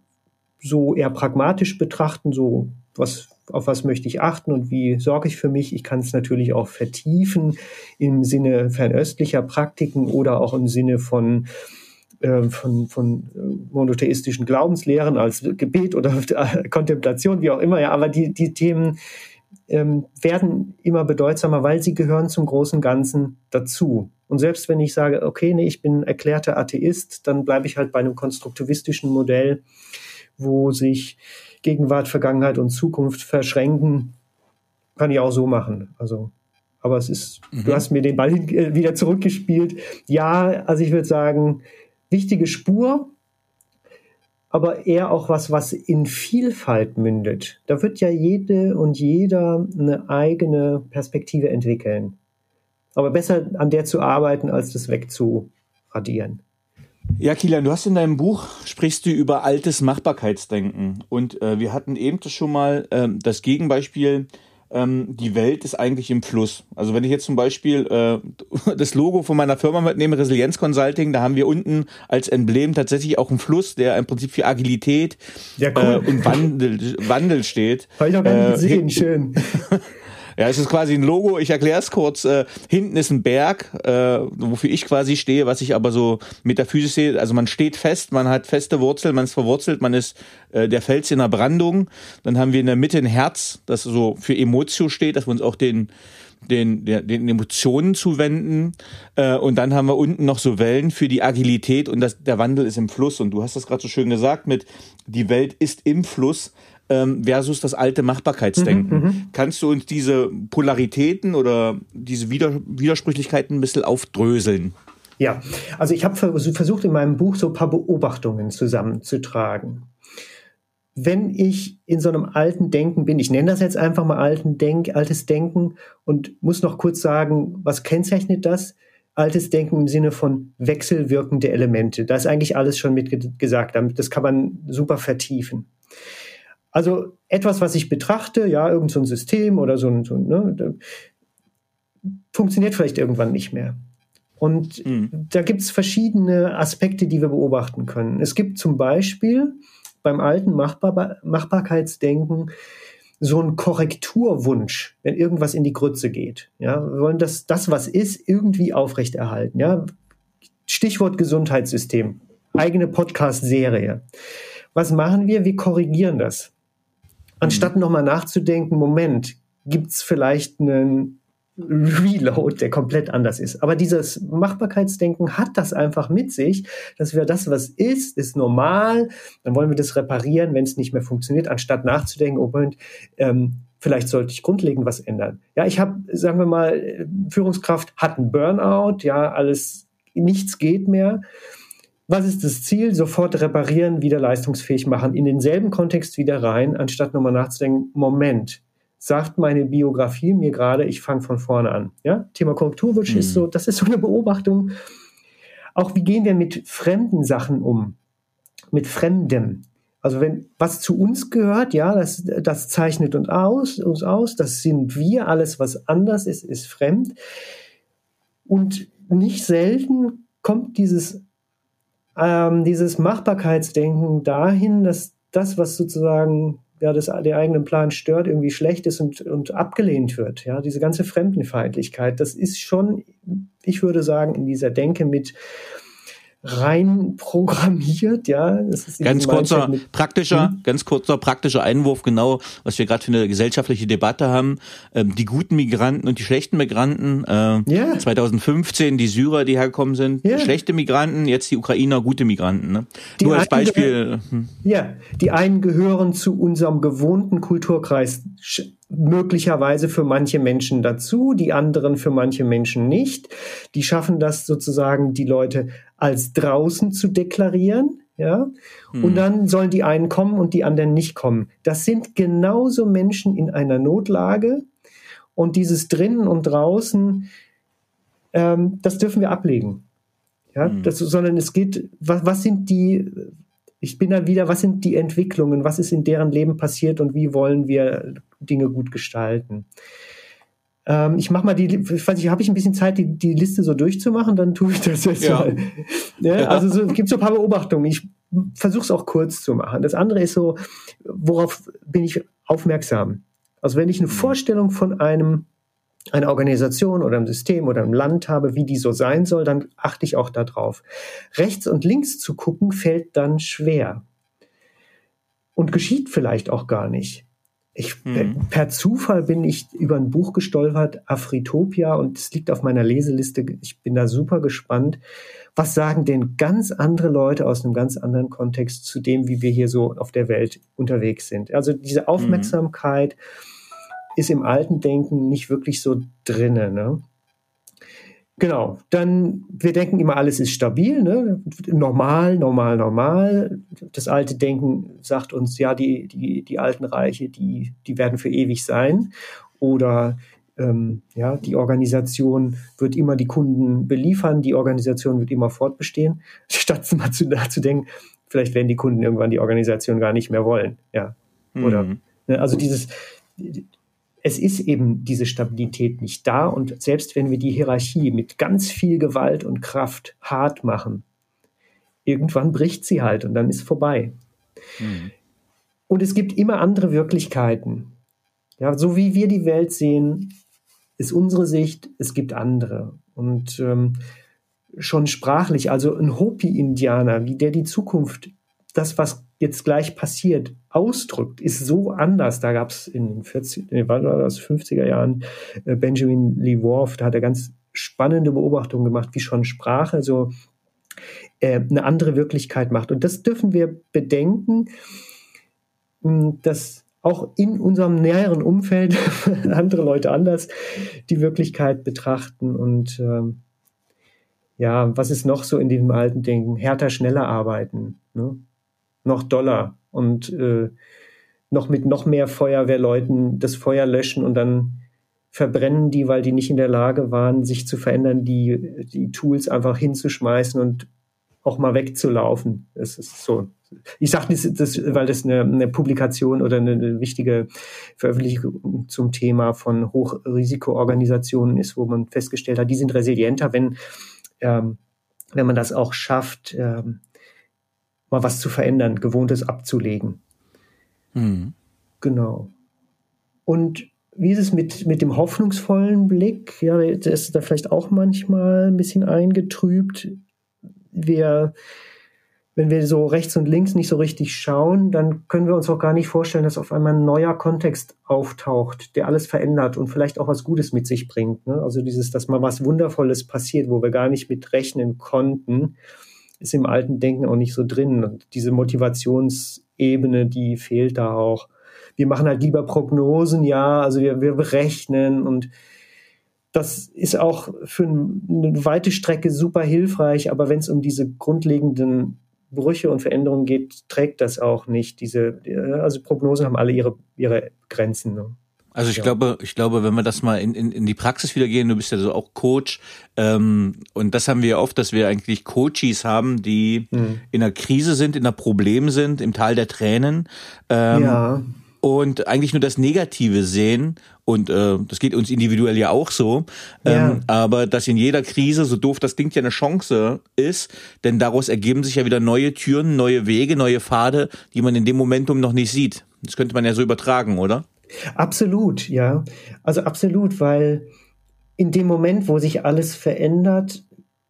so eher pragmatisch betrachten, so was, auf was möchte ich achten und wie sorge ich für mich. Ich kann es natürlich auch vertiefen im Sinne fernöstlicher Praktiken oder auch im Sinne von äh, von, von äh, monotheistischen Glaubenslehren als Gebet oder Kontemplation, wie auch immer, ja, aber die, die Themen ähm, werden immer bedeutsamer, weil sie gehören zum großen Ganzen dazu. Und selbst wenn ich sage, okay, nee, ich bin erklärter Atheist, dann bleibe ich halt bei einem konstruktivistischen Modell, wo sich Gegenwart, Vergangenheit und Zukunft verschränken. Kann ich auch so machen. Also aber es ist, mhm. du hast mir den Ball äh, wieder zurückgespielt. Ja, also ich würde sagen, wichtige Spur, aber eher auch was, was in Vielfalt mündet. Da wird ja jede und jeder eine eigene Perspektive entwickeln. Aber besser an der zu arbeiten, als das wegzuradieren. Ja, Kilian, du hast in deinem Buch, sprichst du über altes Machbarkeitsdenken. Und äh, wir hatten eben schon mal äh, das Gegenbeispiel ähm, die Welt ist eigentlich im Fluss. Also wenn ich jetzt zum Beispiel äh, das Logo von meiner Firma mitnehme, Resilienz Consulting, da haben wir unten als Emblem tatsächlich auch einen Fluss, der im Prinzip für Agilität ja, cool. äh, und Wandel, Wandel steht. Habe ich auch gar nicht äh, gesehen, schön. Ja, es ist quasi ein Logo. Ich erkläre es kurz. Äh, hinten ist ein Berg, äh, wofür ich quasi stehe, was ich aber so metaphysisch sehe. Also man steht fest, man hat feste Wurzeln, man ist verwurzelt, man ist äh, der Fels in der Brandung. Dann haben wir in der Mitte ein Herz, das so für Emotio steht, dass wir uns auch den den, den Emotionen zuwenden. Äh, und dann haben wir unten noch so Wellen für die Agilität und das, der Wandel ist im Fluss. Und du hast das gerade so schön gesagt mit, die Welt ist im Fluss ähm, versus das alte Machbarkeitsdenken. Mhm, mhm, Kannst du uns diese Polaritäten oder diese Wider Widersprüchlichkeiten ein bisschen aufdröseln? Ja, also ich habe versucht in meinem Buch so ein paar Beobachtungen zusammenzutragen. Wenn ich in so einem alten Denken bin, ich nenne das jetzt einfach mal alten Denk, altes Denken und muss noch kurz sagen, was kennzeichnet das? Altes Denken im Sinne von wechselwirkende Elemente. Da ist eigentlich alles schon mit gesagt. Das kann man super vertiefen. Also etwas, was ich betrachte, ja, irgendein so System oder so ein, so, ne, funktioniert vielleicht irgendwann nicht mehr. Und mhm. da gibt es verschiedene Aspekte, die wir beobachten können. Es gibt zum Beispiel beim alten Machbar Machbarkeitsdenken so einen Korrekturwunsch, wenn irgendwas in die Grütze geht. Ja, wir wollen das, das, was ist, irgendwie aufrechterhalten. Ja, Stichwort Gesundheitssystem, eigene Podcast-Serie. Was machen wir? Wir korrigieren das. Anstatt mhm. nochmal nachzudenken, Moment, gibt's vielleicht einen Reload, der komplett anders ist. Aber dieses Machbarkeitsdenken hat das einfach mit sich, dass wir das, was ist, ist normal, dann wollen wir das reparieren, wenn es nicht mehr funktioniert, anstatt nachzudenken, oh Moment, ähm, vielleicht sollte ich grundlegend was ändern. Ja, ich habe, sagen wir mal, Führungskraft hat einen Burnout, ja, alles, nichts geht mehr. Was ist das Ziel? Sofort reparieren, wieder leistungsfähig machen, in denselben Kontext wieder rein, anstatt nochmal nachzudenken, Moment, sagt meine Biografie mir gerade, ich fange von vorne an. Ja? Thema Korrekturwunsch mhm. ist so, das ist so eine Beobachtung. Auch wie gehen wir mit fremden Sachen um? Mit Fremdem. Also wenn was zu uns gehört, ja, das, das zeichnet uns aus, uns aus, das sind wir, alles was anders ist, ist fremd. Und nicht selten kommt dieses ähm, dieses Machbarkeitsdenken dahin, dass das, was sozusagen ja, das, der eigenen Plan stört, irgendwie schlecht ist und, und abgelehnt wird. Ja, diese ganze Fremdenfeindlichkeit, das ist schon, ich würde sagen, in dieser Denke mit rein programmiert, ja. ganz kurzer praktischer, hm? ganz kurzer praktischer Einwurf, genau, was wir gerade für eine gesellschaftliche Debatte haben. Ähm, die guten Migranten und die schlechten Migranten. Äh, yeah. 2015 die Syrer, die hergekommen sind, yeah. schlechte Migranten, jetzt die Ukrainer, gute Migranten. Ne? Nur als Beispiel. Hm. Ja, die einen gehören zu unserem gewohnten Kulturkreis möglicherweise für manche Menschen dazu, die anderen für manche Menschen nicht. Die schaffen das sozusagen, die Leute als draußen zu deklarieren, ja. Hm. Und dann sollen die einen kommen und die anderen nicht kommen. Das sind genauso Menschen in einer Notlage. Und dieses drinnen und draußen, ähm, das dürfen wir ablegen. Ja, hm. das, sondern es geht, was, was sind die, ich bin dann wieder, was sind die Entwicklungen, was ist in deren Leben passiert und wie wollen wir Dinge gut gestalten. Ähm, ich mache mal die, ich weiß nicht, habe ich ein bisschen Zeit, die, die Liste so durchzumachen, dann tue ich das jetzt ja. mal. Ja, ja. Also so, gibt so ein paar Beobachtungen. Ich versuche es auch kurz zu machen. Das andere ist so, worauf bin ich aufmerksam? Also wenn ich eine mhm. Vorstellung von einem eine Organisation oder ein System oder ein Land habe, wie die so sein soll, dann achte ich auch darauf. Rechts und links zu gucken fällt dann schwer und geschieht vielleicht auch gar nicht. Ich, mhm. Per Zufall bin ich über ein Buch gestolpert, Afritopia, und es liegt auf meiner Leseliste. Ich bin da super gespannt. Was sagen denn ganz andere Leute aus einem ganz anderen Kontext zu dem, wie wir hier so auf der Welt unterwegs sind? Also diese Aufmerksamkeit mhm. Ist im alten Denken nicht wirklich so drinne. Ne? Genau, dann, wir denken immer, alles ist stabil, ne? normal, normal, normal. Das alte Denken sagt uns, ja, die, die, die alten Reiche, die, die werden für ewig sein. Oder ähm, ja, die Organisation wird immer die Kunden beliefern, die Organisation wird immer fortbestehen, statt mal zu, nachzudenken, vielleicht werden die Kunden irgendwann die Organisation gar nicht mehr wollen. Ja. Oder mhm. ne, also dieses es ist eben diese Stabilität nicht da und selbst wenn wir die Hierarchie mit ganz viel Gewalt und Kraft hart machen, irgendwann bricht sie halt und dann ist vorbei. Mhm. Und es gibt immer andere Wirklichkeiten. Ja, so wie wir die Welt sehen, ist unsere Sicht, es gibt andere. Und ähm, schon sprachlich, also ein Hopi-Indianer, wie der die Zukunft, das, was jetzt gleich passiert, ausdrückt, ist so anders. Da gab es in den 40, nee, war das 50er Jahren äh, Benjamin Lee Worf, da hat er ganz spannende Beobachtungen gemacht, wie schon Sprache so äh, eine andere Wirklichkeit macht. Und das dürfen wir bedenken, hm, dass auch in unserem näheren Umfeld andere Leute anders die Wirklichkeit betrachten und ähm, ja, was ist noch so in diesem alten Denken? Härter, schneller arbeiten. Ne? Noch doller und äh, noch mit noch mehr Feuerwehrleuten das Feuer löschen und dann verbrennen die, weil die nicht in der Lage waren, sich zu verändern, die, die Tools einfach hinzuschmeißen und auch mal wegzulaufen. Das ist so. Ich sage das, das, weil das eine, eine Publikation oder eine, eine, wichtige Veröffentlichung zum Thema von Hochrisikoorganisationen ist, wo man festgestellt hat, die sind resilienter, wenn, ähm, wenn man das auch schafft, ähm, mal was zu verändern, Gewohntes abzulegen. Mhm. Genau. Und wie ist es mit, mit dem hoffnungsvollen Blick? Ja, der ist da vielleicht auch manchmal ein bisschen eingetrübt. Wir, wenn wir so rechts und links nicht so richtig schauen, dann können wir uns auch gar nicht vorstellen, dass auf einmal ein neuer Kontext auftaucht, der alles verändert und vielleicht auch was Gutes mit sich bringt. Ne? Also dieses, dass mal was Wundervolles passiert, wo wir gar nicht mit rechnen konnten ist im alten Denken auch nicht so drin. Und diese Motivationsebene, die fehlt da auch. Wir machen halt lieber Prognosen, ja, also wir, wir berechnen und das ist auch für eine weite Strecke super hilfreich, aber wenn es um diese grundlegenden Brüche und Veränderungen geht, trägt das auch nicht. Diese, also Prognosen haben alle ihre, ihre Grenzen. Ne? Also ich ja. glaube, ich glaube, wenn wir das mal in, in, in die Praxis wieder gehen, du bist ja so auch Coach, ähm, und das haben wir ja oft, dass wir eigentlich Coaches haben, die mhm. in einer Krise sind, in einer Problem sind, im Tal der Tränen. Ähm, ja. Und eigentlich nur das Negative sehen und äh, das geht uns individuell ja auch so, ähm, ja. aber dass in jeder Krise, so doof das klingt, ja eine Chance ist, denn daraus ergeben sich ja wieder neue Türen, neue Wege, neue Pfade, die man in dem Momentum noch nicht sieht. Das könnte man ja so übertragen, oder? Absolut, ja. Also absolut, weil in dem Moment, wo sich alles verändert,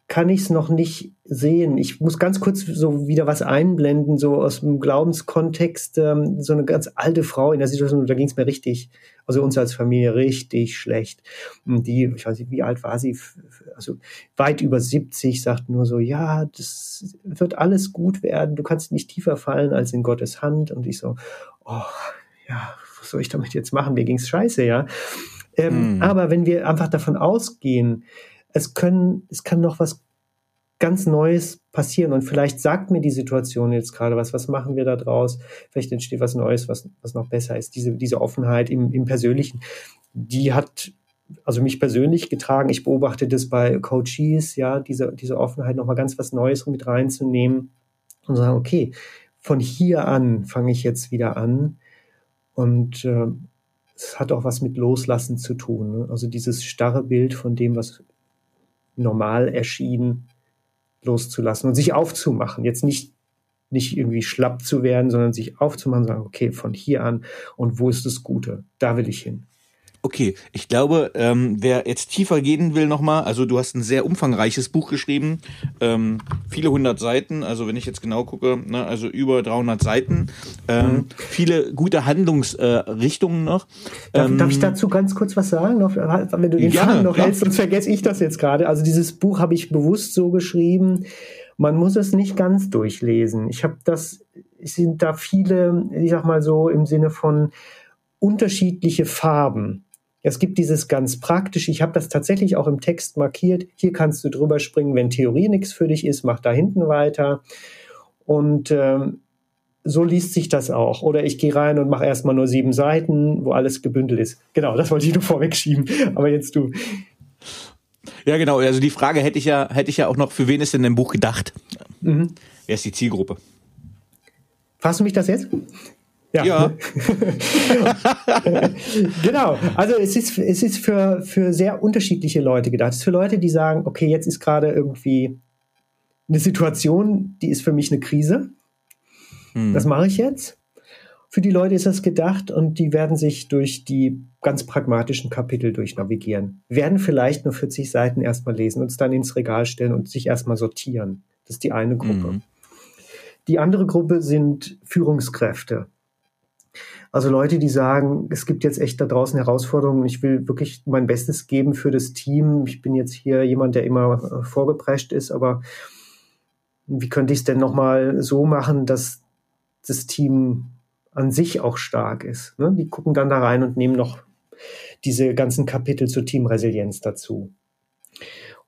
kann ich es noch nicht sehen. Ich muss ganz kurz so wieder was einblenden, so aus dem Glaubenskontext. Ähm, so eine ganz alte Frau in der Situation, da ging es mir richtig, also uns als Familie richtig schlecht. Und die, ich weiß nicht, wie alt war sie? Also weit über 70, sagt nur so, ja, das wird alles gut werden. Du kannst nicht tiefer fallen als in Gottes Hand. Und ich so, oh, ja, soll ich damit jetzt machen? Mir ging's scheiße, ja. Ähm, mhm. Aber wenn wir einfach davon ausgehen, es können, es kann noch was ganz Neues passieren und vielleicht sagt mir die Situation jetzt gerade was, was machen wir da draus? Vielleicht entsteht was Neues, was, was noch besser ist. Diese, diese Offenheit im, im Persönlichen, die hat also mich persönlich getragen. Ich beobachte das bei Coaches, ja, diese, diese Offenheit, nochmal ganz was Neues mit reinzunehmen und sagen, okay, von hier an fange ich jetzt wieder an. Und äh, es hat auch was mit Loslassen zu tun. Ne? Also dieses starre Bild von dem, was normal erschien, loszulassen und sich aufzumachen. Jetzt nicht, nicht irgendwie schlapp zu werden, sondern sich aufzumachen und sagen, okay, von hier an und wo ist das Gute? Da will ich hin. Okay, ich glaube, ähm, wer jetzt tiefer gehen will nochmal, also du hast ein sehr umfangreiches Buch geschrieben, ähm, viele hundert Seiten, also wenn ich jetzt genau gucke, ne, also über 300 Seiten, ähm, mhm. viele gute Handlungsrichtungen äh, noch. Darf, darf, ich ähm, dazu ganz kurz was sagen? Noch, wenn du den gerne, Faden noch klar. hältst, sonst vergesse ich das jetzt gerade. Also dieses Buch habe ich bewusst so geschrieben, man muss es nicht ganz durchlesen. Ich habe das, es sind da viele, ich sag mal so im Sinne von unterschiedliche Farben es gibt dieses ganz praktisch, ich habe das tatsächlich auch im Text markiert, hier kannst du drüber springen, wenn Theorie nichts für dich ist, mach da hinten weiter. Und ähm, so liest sich das auch. Oder ich gehe rein und mache erstmal nur sieben Seiten, wo alles gebündelt ist. Genau, das wollte ich nur vorwegschieben. Aber jetzt du. Ja, genau. Also die Frage hätte ich ja, hätte ich ja auch noch, für wen ist denn dein Buch gedacht? Mhm. Wer ist die Zielgruppe? Fragst du mich das jetzt? Ja. ja. genau. Also es ist, es ist für, für sehr unterschiedliche Leute gedacht. Es ist für Leute, die sagen, okay, jetzt ist gerade irgendwie eine Situation, die ist für mich eine Krise. Hm. Das mache ich jetzt. Für die Leute ist das gedacht und die werden sich durch die ganz pragmatischen Kapitel durchnavigieren. Werden vielleicht nur 40 Seiten erstmal lesen, und es dann ins Regal stellen und sich erstmal sortieren. Das ist die eine Gruppe. Mhm. Die andere Gruppe sind Führungskräfte. Also Leute, die sagen, es gibt jetzt echt da draußen Herausforderungen, ich will wirklich mein Bestes geben für das Team. Ich bin jetzt hier jemand, der immer äh, vorgeprescht ist, aber wie könnte ich es denn nochmal so machen, dass das Team an sich auch stark ist? Ne? Die gucken dann da rein und nehmen noch diese ganzen Kapitel zur Teamresilienz dazu.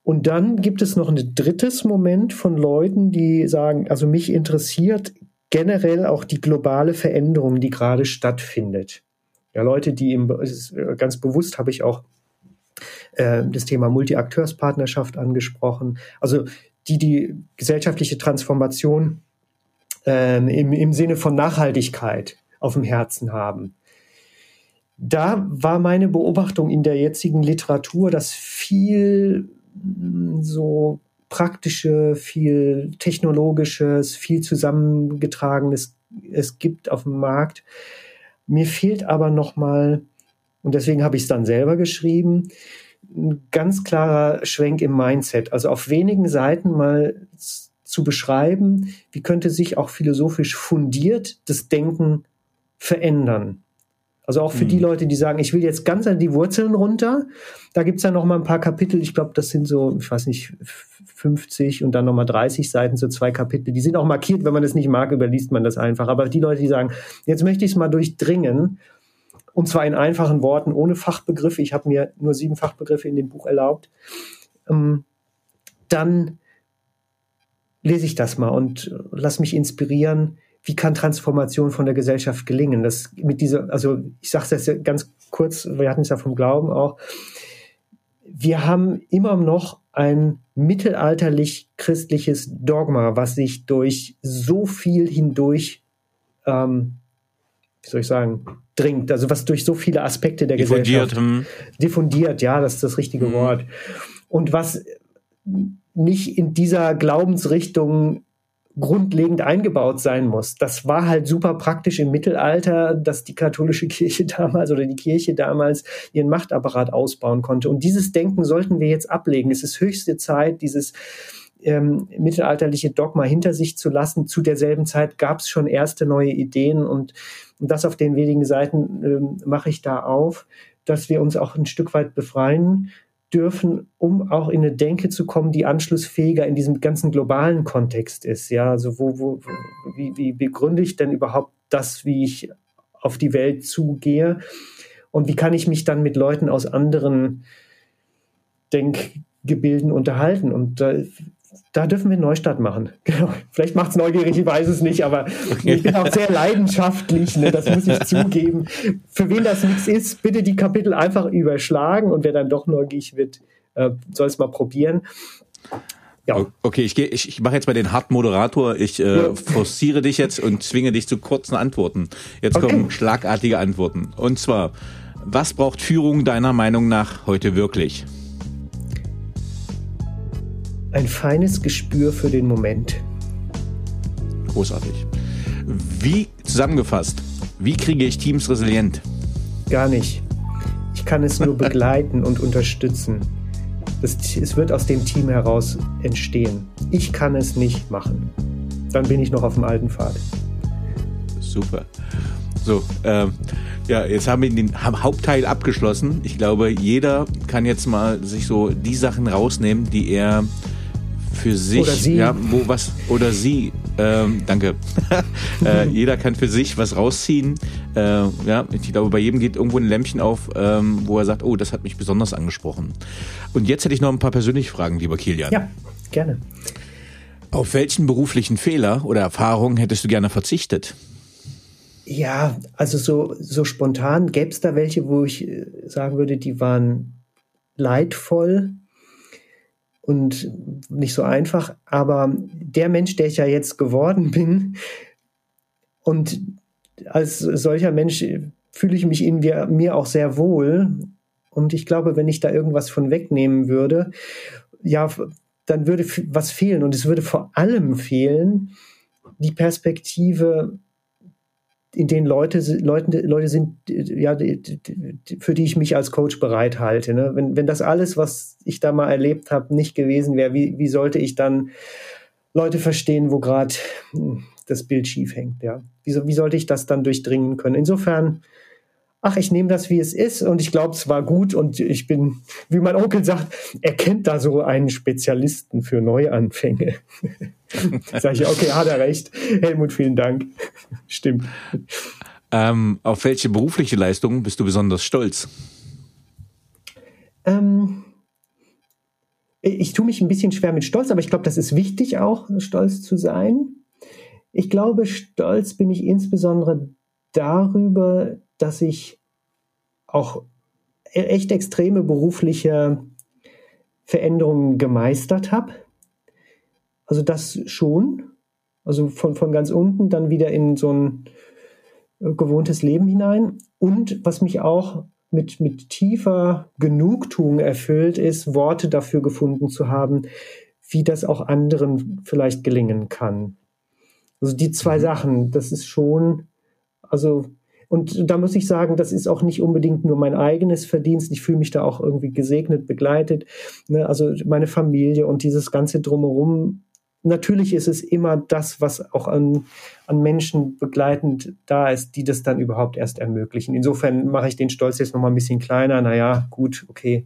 Und dann gibt es noch ein drittes Moment von Leuten, die sagen, also mich interessiert generell auch die globale Veränderung, die gerade stattfindet. Ja, Leute, die im, äh, ganz bewusst habe ich auch äh, das Thema Multi-Akteurspartnerschaft angesprochen. Also die die gesellschaftliche Transformation äh, im, im Sinne von Nachhaltigkeit auf dem Herzen haben. Da war meine Beobachtung in der jetzigen Literatur, dass viel so praktische, viel technologisches, viel zusammengetragenes es gibt auf dem Markt. Mir fehlt aber noch mal und deswegen habe ich es dann selber geschrieben, ein ganz klarer Schwenk im Mindset. Also auf wenigen Seiten mal zu beschreiben, wie könnte sich auch philosophisch fundiert das Denken verändern. Also auch für mhm. die Leute, die sagen, ich will jetzt ganz an die Wurzeln runter. Da gibt's ja noch mal ein paar Kapitel. Ich glaube, das sind so, ich weiß nicht, 50 und dann noch mal 30 Seiten, so zwei Kapitel. Die sind auch markiert. Wenn man das nicht mag, überliest man das einfach. Aber die Leute, die sagen, jetzt möchte ich es mal durchdringen, und zwar in einfachen Worten, ohne Fachbegriffe. Ich habe mir nur sieben Fachbegriffe in dem Buch erlaubt. Ähm, dann lese ich das mal und lass mich inspirieren wie kann Transformation von der Gesellschaft gelingen? Das mit dieser, also ich sage es jetzt ganz kurz, wir hatten es ja vom Glauben auch. Wir haben immer noch ein mittelalterlich christliches Dogma, was sich durch so viel hindurch, ähm, wie soll ich sagen, dringt, also was durch so viele Aspekte der diffundiert, Gesellschaft hm. diffundiert, ja, das ist das richtige hm. Wort. Und was nicht in dieser Glaubensrichtung grundlegend eingebaut sein muss. Das war halt super praktisch im Mittelalter, dass die katholische Kirche damals oder die Kirche damals ihren Machtapparat ausbauen konnte. Und dieses Denken sollten wir jetzt ablegen. Es ist höchste Zeit, dieses ähm, mittelalterliche Dogma hinter sich zu lassen. Zu derselben Zeit gab es schon erste neue Ideen und, und das auf den wenigen Seiten ähm, mache ich da auf, dass wir uns auch ein Stück weit befreien dürfen, um auch in eine Denke zu kommen, die anschlussfähiger in diesem ganzen globalen Kontext ist. Ja, also wo, wo, wie, wie begründe ich denn überhaupt das, wie ich auf die Welt zugehe und wie kann ich mich dann mit Leuten aus anderen Denkgebilden unterhalten. Und da, da dürfen wir einen Neustart machen. Genau. Vielleicht macht es neugierig, ich weiß es nicht, aber ich bin auch sehr leidenschaftlich, ne, das muss ich zugeben. Für wen das nichts ist, bitte die Kapitel einfach überschlagen und wer dann doch neugierig wird, äh, soll es mal probieren. Ja. Okay, ich, geh, ich, ich mache jetzt mal den harten Moderator. Ich äh, ja. forciere dich jetzt und zwinge dich zu kurzen Antworten. Jetzt okay. kommen schlagartige Antworten. Und zwar, was braucht Führung deiner Meinung nach heute wirklich? Ein feines Gespür für den Moment. Großartig. Wie zusammengefasst, wie kriege ich Teams resilient? Gar nicht. Ich kann es nur begleiten und unterstützen. Das, es wird aus dem Team heraus entstehen. Ich kann es nicht machen. Dann bin ich noch auf dem alten Pfad. Super. So, ähm, ja, jetzt haben wir den Hauptteil abgeschlossen. Ich glaube, jeder kann jetzt mal sich so die Sachen rausnehmen, die er für sich, oder sie. ja, wo was oder sie, ähm, danke. äh, jeder kann für sich was rausziehen. Äh, ja, ich glaube, bei jedem geht irgendwo ein Lämpchen auf, ähm, wo er sagt, oh, das hat mich besonders angesprochen. Und jetzt hätte ich noch ein paar persönliche Fragen, lieber Kilian. Ja, gerne. Auf welchen beruflichen Fehler oder Erfahrungen hättest du gerne verzichtet? Ja, also so, so spontan gäbe es da welche, wo ich äh, sagen würde, die waren leidvoll und nicht so einfach. Aber der Mensch, der ich ja jetzt geworden bin, und als solcher Mensch fühle ich mich in mir, auch sehr wohl. Und ich glaube, wenn ich da irgendwas von wegnehmen würde, ja, dann würde was fehlen. Und es würde vor allem fehlen die Perspektive, in denen Leute, Leute, Leute sind, ja, für die ich mich als Coach bereithalte. Ne? Wenn, wenn das alles, was ich da mal erlebt habe, nicht gewesen wäre, wie, wie sollte ich dann Leute verstehen, wo gerade hm, das Bild schief hängt? Ja? Wie, wie sollte ich das dann durchdringen können? Insofern ach, ich nehme das, wie es ist und ich glaube, es war gut und ich bin, wie mein Onkel sagt, er kennt da so einen Spezialisten für Neuanfänge. Sag ich, okay, hat er recht. Helmut, vielen Dank. Stimmt. Ähm, auf welche berufliche Leistung bist du besonders stolz? Ähm, ich tue mich ein bisschen schwer mit Stolz, aber ich glaube, das ist wichtig auch, stolz zu sein. Ich glaube, stolz bin ich insbesondere darüber, dass ich auch e-, echt extreme berufliche Veränderungen gemeistert habe. Also das schon. Also von, von ganz unten dann wieder in so ein äh, gewohntes Leben hinein. Und was mich auch mit, mit tiefer Genugtuung erfüllt, ist, Worte dafür gefunden zu haben, wie das auch anderen vielleicht gelingen kann. Also die zwei mhm. Sachen, das ist schon, also und da muss ich sagen, das ist auch nicht unbedingt nur mein eigenes Verdienst. Ich fühle mich da auch irgendwie gesegnet, begleitet. Ne? Also meine Familie und dieses ganze drumherum. Natürlich ist es immer das, was auch an, an Menschen begleitend da ist, die das dann überhaupt erst ermöglichen. Insofern mache ich den Stolz jetzt nochmal ein bisschen kleiner. Naja, gut, okay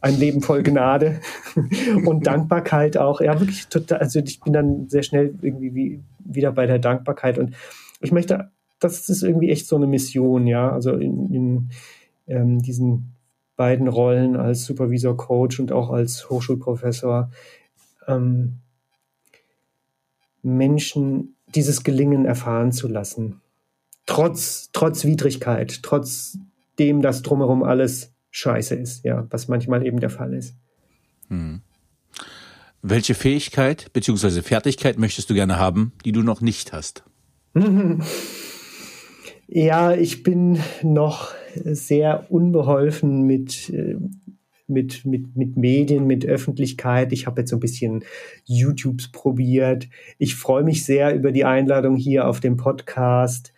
ein Leben voll Gnade und Dankbarkeit auch. Ja, wirklich total. Also ich bin dann sehr schnell irgendwie wie, wieder bei der Dankbarkeit und ich möchte das ist irgendwie echt so eine Mission, ja. Also in, in ähm, diesen beiden Rollen als Supervisor, Coach und auch als Hochschulprofessor ähm, Menschen dieses Gelingen erfahren zu lassen. Trotz, trotz Widrigkeit, trotz dem, dass drumherum alles scheiße ist, ja, was manchmal eben der Fall ist. Hm. Welche Fähigkeit bzw. Fertigkeit möchtest du gerne haben, die du noch nicht hast? Ja, ich bin noch sehr unbeholfen mit, äh, mit, mit, mit Medien, mit Öffentlichkeit. Ich habe jetzt so ein bisschen YouTubes probiert. Ich freue mich sehr über die Einladung hier auf dem Podcast.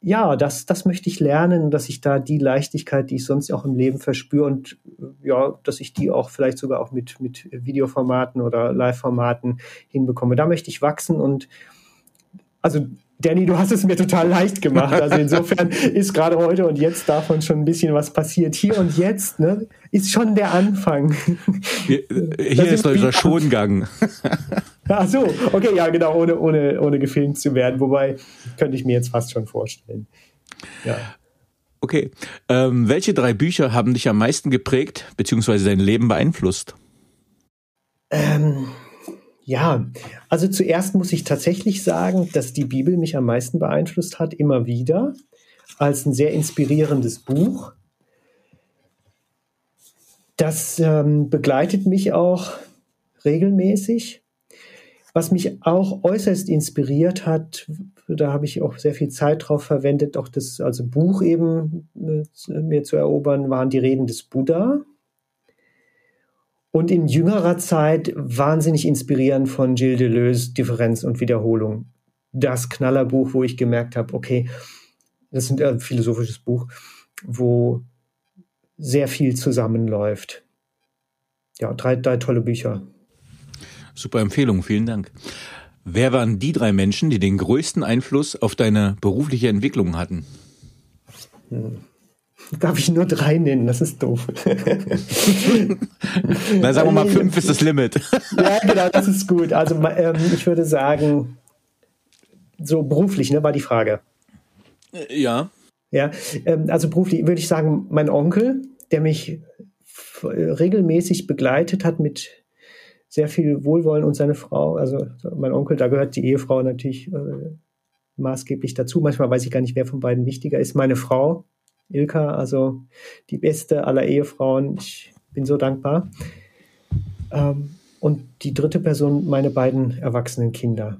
Ja, das, das möchte ich lernen, dass ich da die Leichtigkeit, die ich sonst auch im Leben verspüre und ja, dass ich die auch vielleicht sogar auch mit, mit Videoformaten oder Live-Formaten hinbekomme. Da möchte ich wachsen und also Danny, du hast es mir total leicht gemacht. Also insofern ist gerade heute und jetzt davon schon ein bisschen was passiert. Hier und jetzt ne, ist schon der Anfang. Hier, hier ist unser Schongang. Ach so, okay, ja genau, ohne, ohne, ohne gefilmt zu werden. Wobei könnte ich mir jetzt fast schon vorstellen. Ja. Okay. Ähm, welche drei Bücher haben dich am meisten geprägt, beziehungsweise dein Leben beeinflusst? Ähm, ja, also zuerst muss ich tatsächlich sagen, dass die Bibel mich am meisten beeinflusst hat, immer wieder, als ein sehr inspirierendes Buch. Das ähm, begleitet mich auch regelmäßig. Was mich auch äußerst inspiriert hat, da habe ich auch sehr viel Zeit drauf verwendet, auch das also Buch eben äh, mir zu erobern, waren die Reden des Buddha. Und in jüngerer Zeit wahnsinnig inspirierend von Gilles Deleuze Differenz und Wiederholung. Das Knallerbuch, wo ich gemerkt habe, okay, das ist ein philosophisches Buch, wo sehr viel zusammenläuft. Ja, drei, drei tolle Bücher. Super Empfehlung, vielen Dank. Wer waren die drei Menschen, die den größten Einfluss auf deine berufliche Entwicklung hatten? Hm. Darf ich nur drei nennen? Das ist doof. Na, sagen wir mal, fünf ist das Limit. ja, genau, das ist gut. Also ähm, ich würde sagen, so beruflich, ne, war die Frage. Ja. Ja, ähm, also beruflich würde ich sagen, mein Onkel, der mich regelmäßig begleitet hat mit sehr viel Wohlwollen und seine Frau, also mein Onkel, da gehört die Ehefrau natürlich äh, maßgeblich dazu. Manchmal weiß ich gar nicht, wer von beiden wichtiger ist. Meine Frau, Ilka, also die beste aller Ehefrauen. Ich bin so dankbar. Ähm, und die dritte Person, meine beiden erwachsenen Kinder.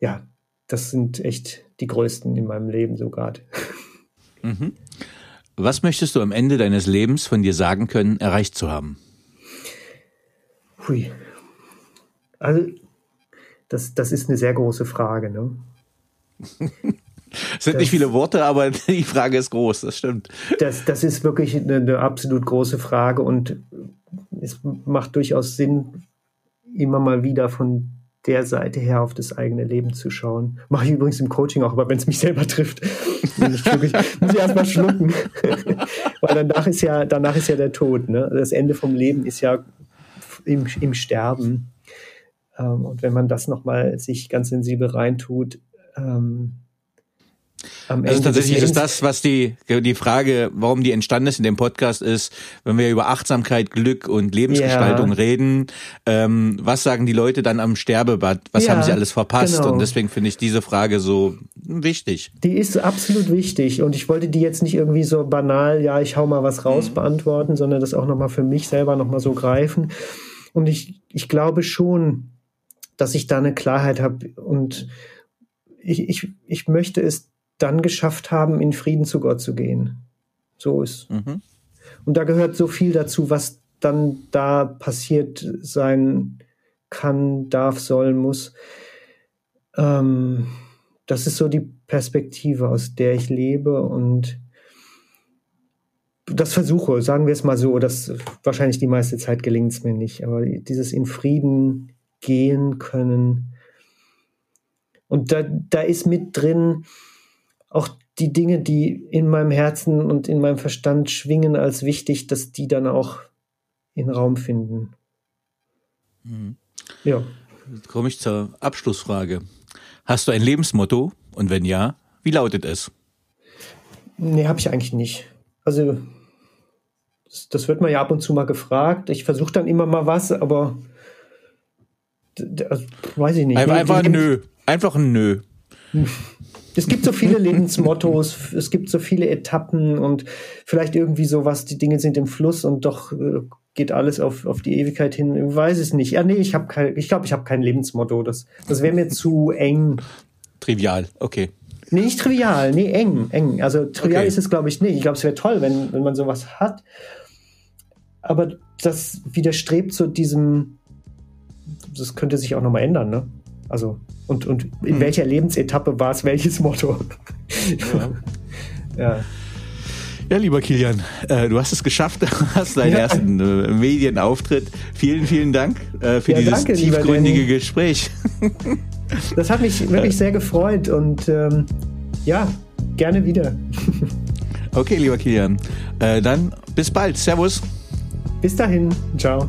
Ja, das sind echt die größten in meinem Leben sogar. Mhm. Was möchtest du am Ende deines Lebens von dir sagen können, erreicht zu haben? Hui. Also, das, das ist eine sehr große Frage. Ne? Es sind das, nicht viele Worte, aber die Frage ist groß, das stimmt. Das, das ist wirklich eine, eine absolut große Frage und es macht durchaus Sinn, immer mal wieder von der Seite her auf das eigene Leben zu schauen. Mache ich übrigens im Coaching auch, aber wenn es mich selber trifft, ich wirklich, muss ich erstmal schlucken. Weil danach ist ja, danach ist ja der Tod. Ne? Das Ende vom Leben ist ja im, im Sterben. Ähm, und wenn man das nochmal sich ganz sensibel reintut, ähm, also tatsächlich ist das, was die, die Frage, warum die entstanden ist in dem Podcast ist, wenn wir über Achtsamkeit, Glück und Lebensgestaltung ja. reden, ähm, was sagen die Leute dann am Sterbebad? Was ja, haben sie alles verpasst? Genau. Und deswegen finde ich diese Frage so wichtig. Die ist absolut wichtig und ich wollte die jetzt nicht irgendwie so banal, ja, ich hau mal was raus mhm. beantworten, sondern das auch nochmal für mich selber nochmal so greifen. Und ich, ich glaube schon, dass ich da eine Klarheit habe und ich, ich, ich möchte es dann geschafft haben, in Frieden zu Gott zu gehen. So ist. Mhm. Und da gehört so viel dazu, was dann da passiert sein kann, darf, soll, muss. Ähm, das ist so die Perspektive, aus der ich lebe und das versuche, sagen wir es mal so, dass wahrscheinlich die meiste Zeit gelingt es mir nicht, aber dieses in Frieden gehen können. Und da, da ist mit drin, auch die Dinge, die in meinem Herzen und in meinem Verstand schwingen als wichtig, dass die dann auch in Raum finden. Mhm. Ja. Jetzt komme ich zur Abschlussfrage. Hast du ein Lebensmotto? Und wenn ja, wie lautet es? Nee, habe ich eigentlich nicht. Also, das, das, wird man ja ab und zu mal gefragt. Ich versuche dann immer mal was, aber also, weiß ich nicht. Einfach, einfach ein Nö. Einfach ein Nö. Es gibt so viele Lebensmottos, es gibt so viele Etappen und vielleicht irgendwie sowas, die Dinge sind im Fluss und doch äh, geht alles auf, auf die Ewigkeit hin. Ich weiß es nicht. Ja, nee, ich habe kein, ich glaube, ich habe kein Lebensmotto. Das, das wäre mir zu eng. Trivial, okay. Nee, nicht trivial, nee, eng, eng. Also trivial okay. ist es, glaube ich, nicht. Ich glaube, es wäre toll, wenn, wenn man sowas hat. Aber das widerstrebt so diesem, das könnte sich auch nochmal ändern, ne? Also, und, und in hm. welcher Lebensetappe war es welches Motto? Ja. ja. Ja, lieber Kilian, äh, du hast es geschafft, du hast deinen ja. ersten äh, Medienauftritt. Vielen, vielen Dank äh, für ja, dieses danke, tiefgründige Gespräch. das hat mich wirklich sehr gefreut und ähm, ja, gerne wieder. okay, lieber Kilian, äh, dann bis bald. Servus. Bis dahin. Ciao.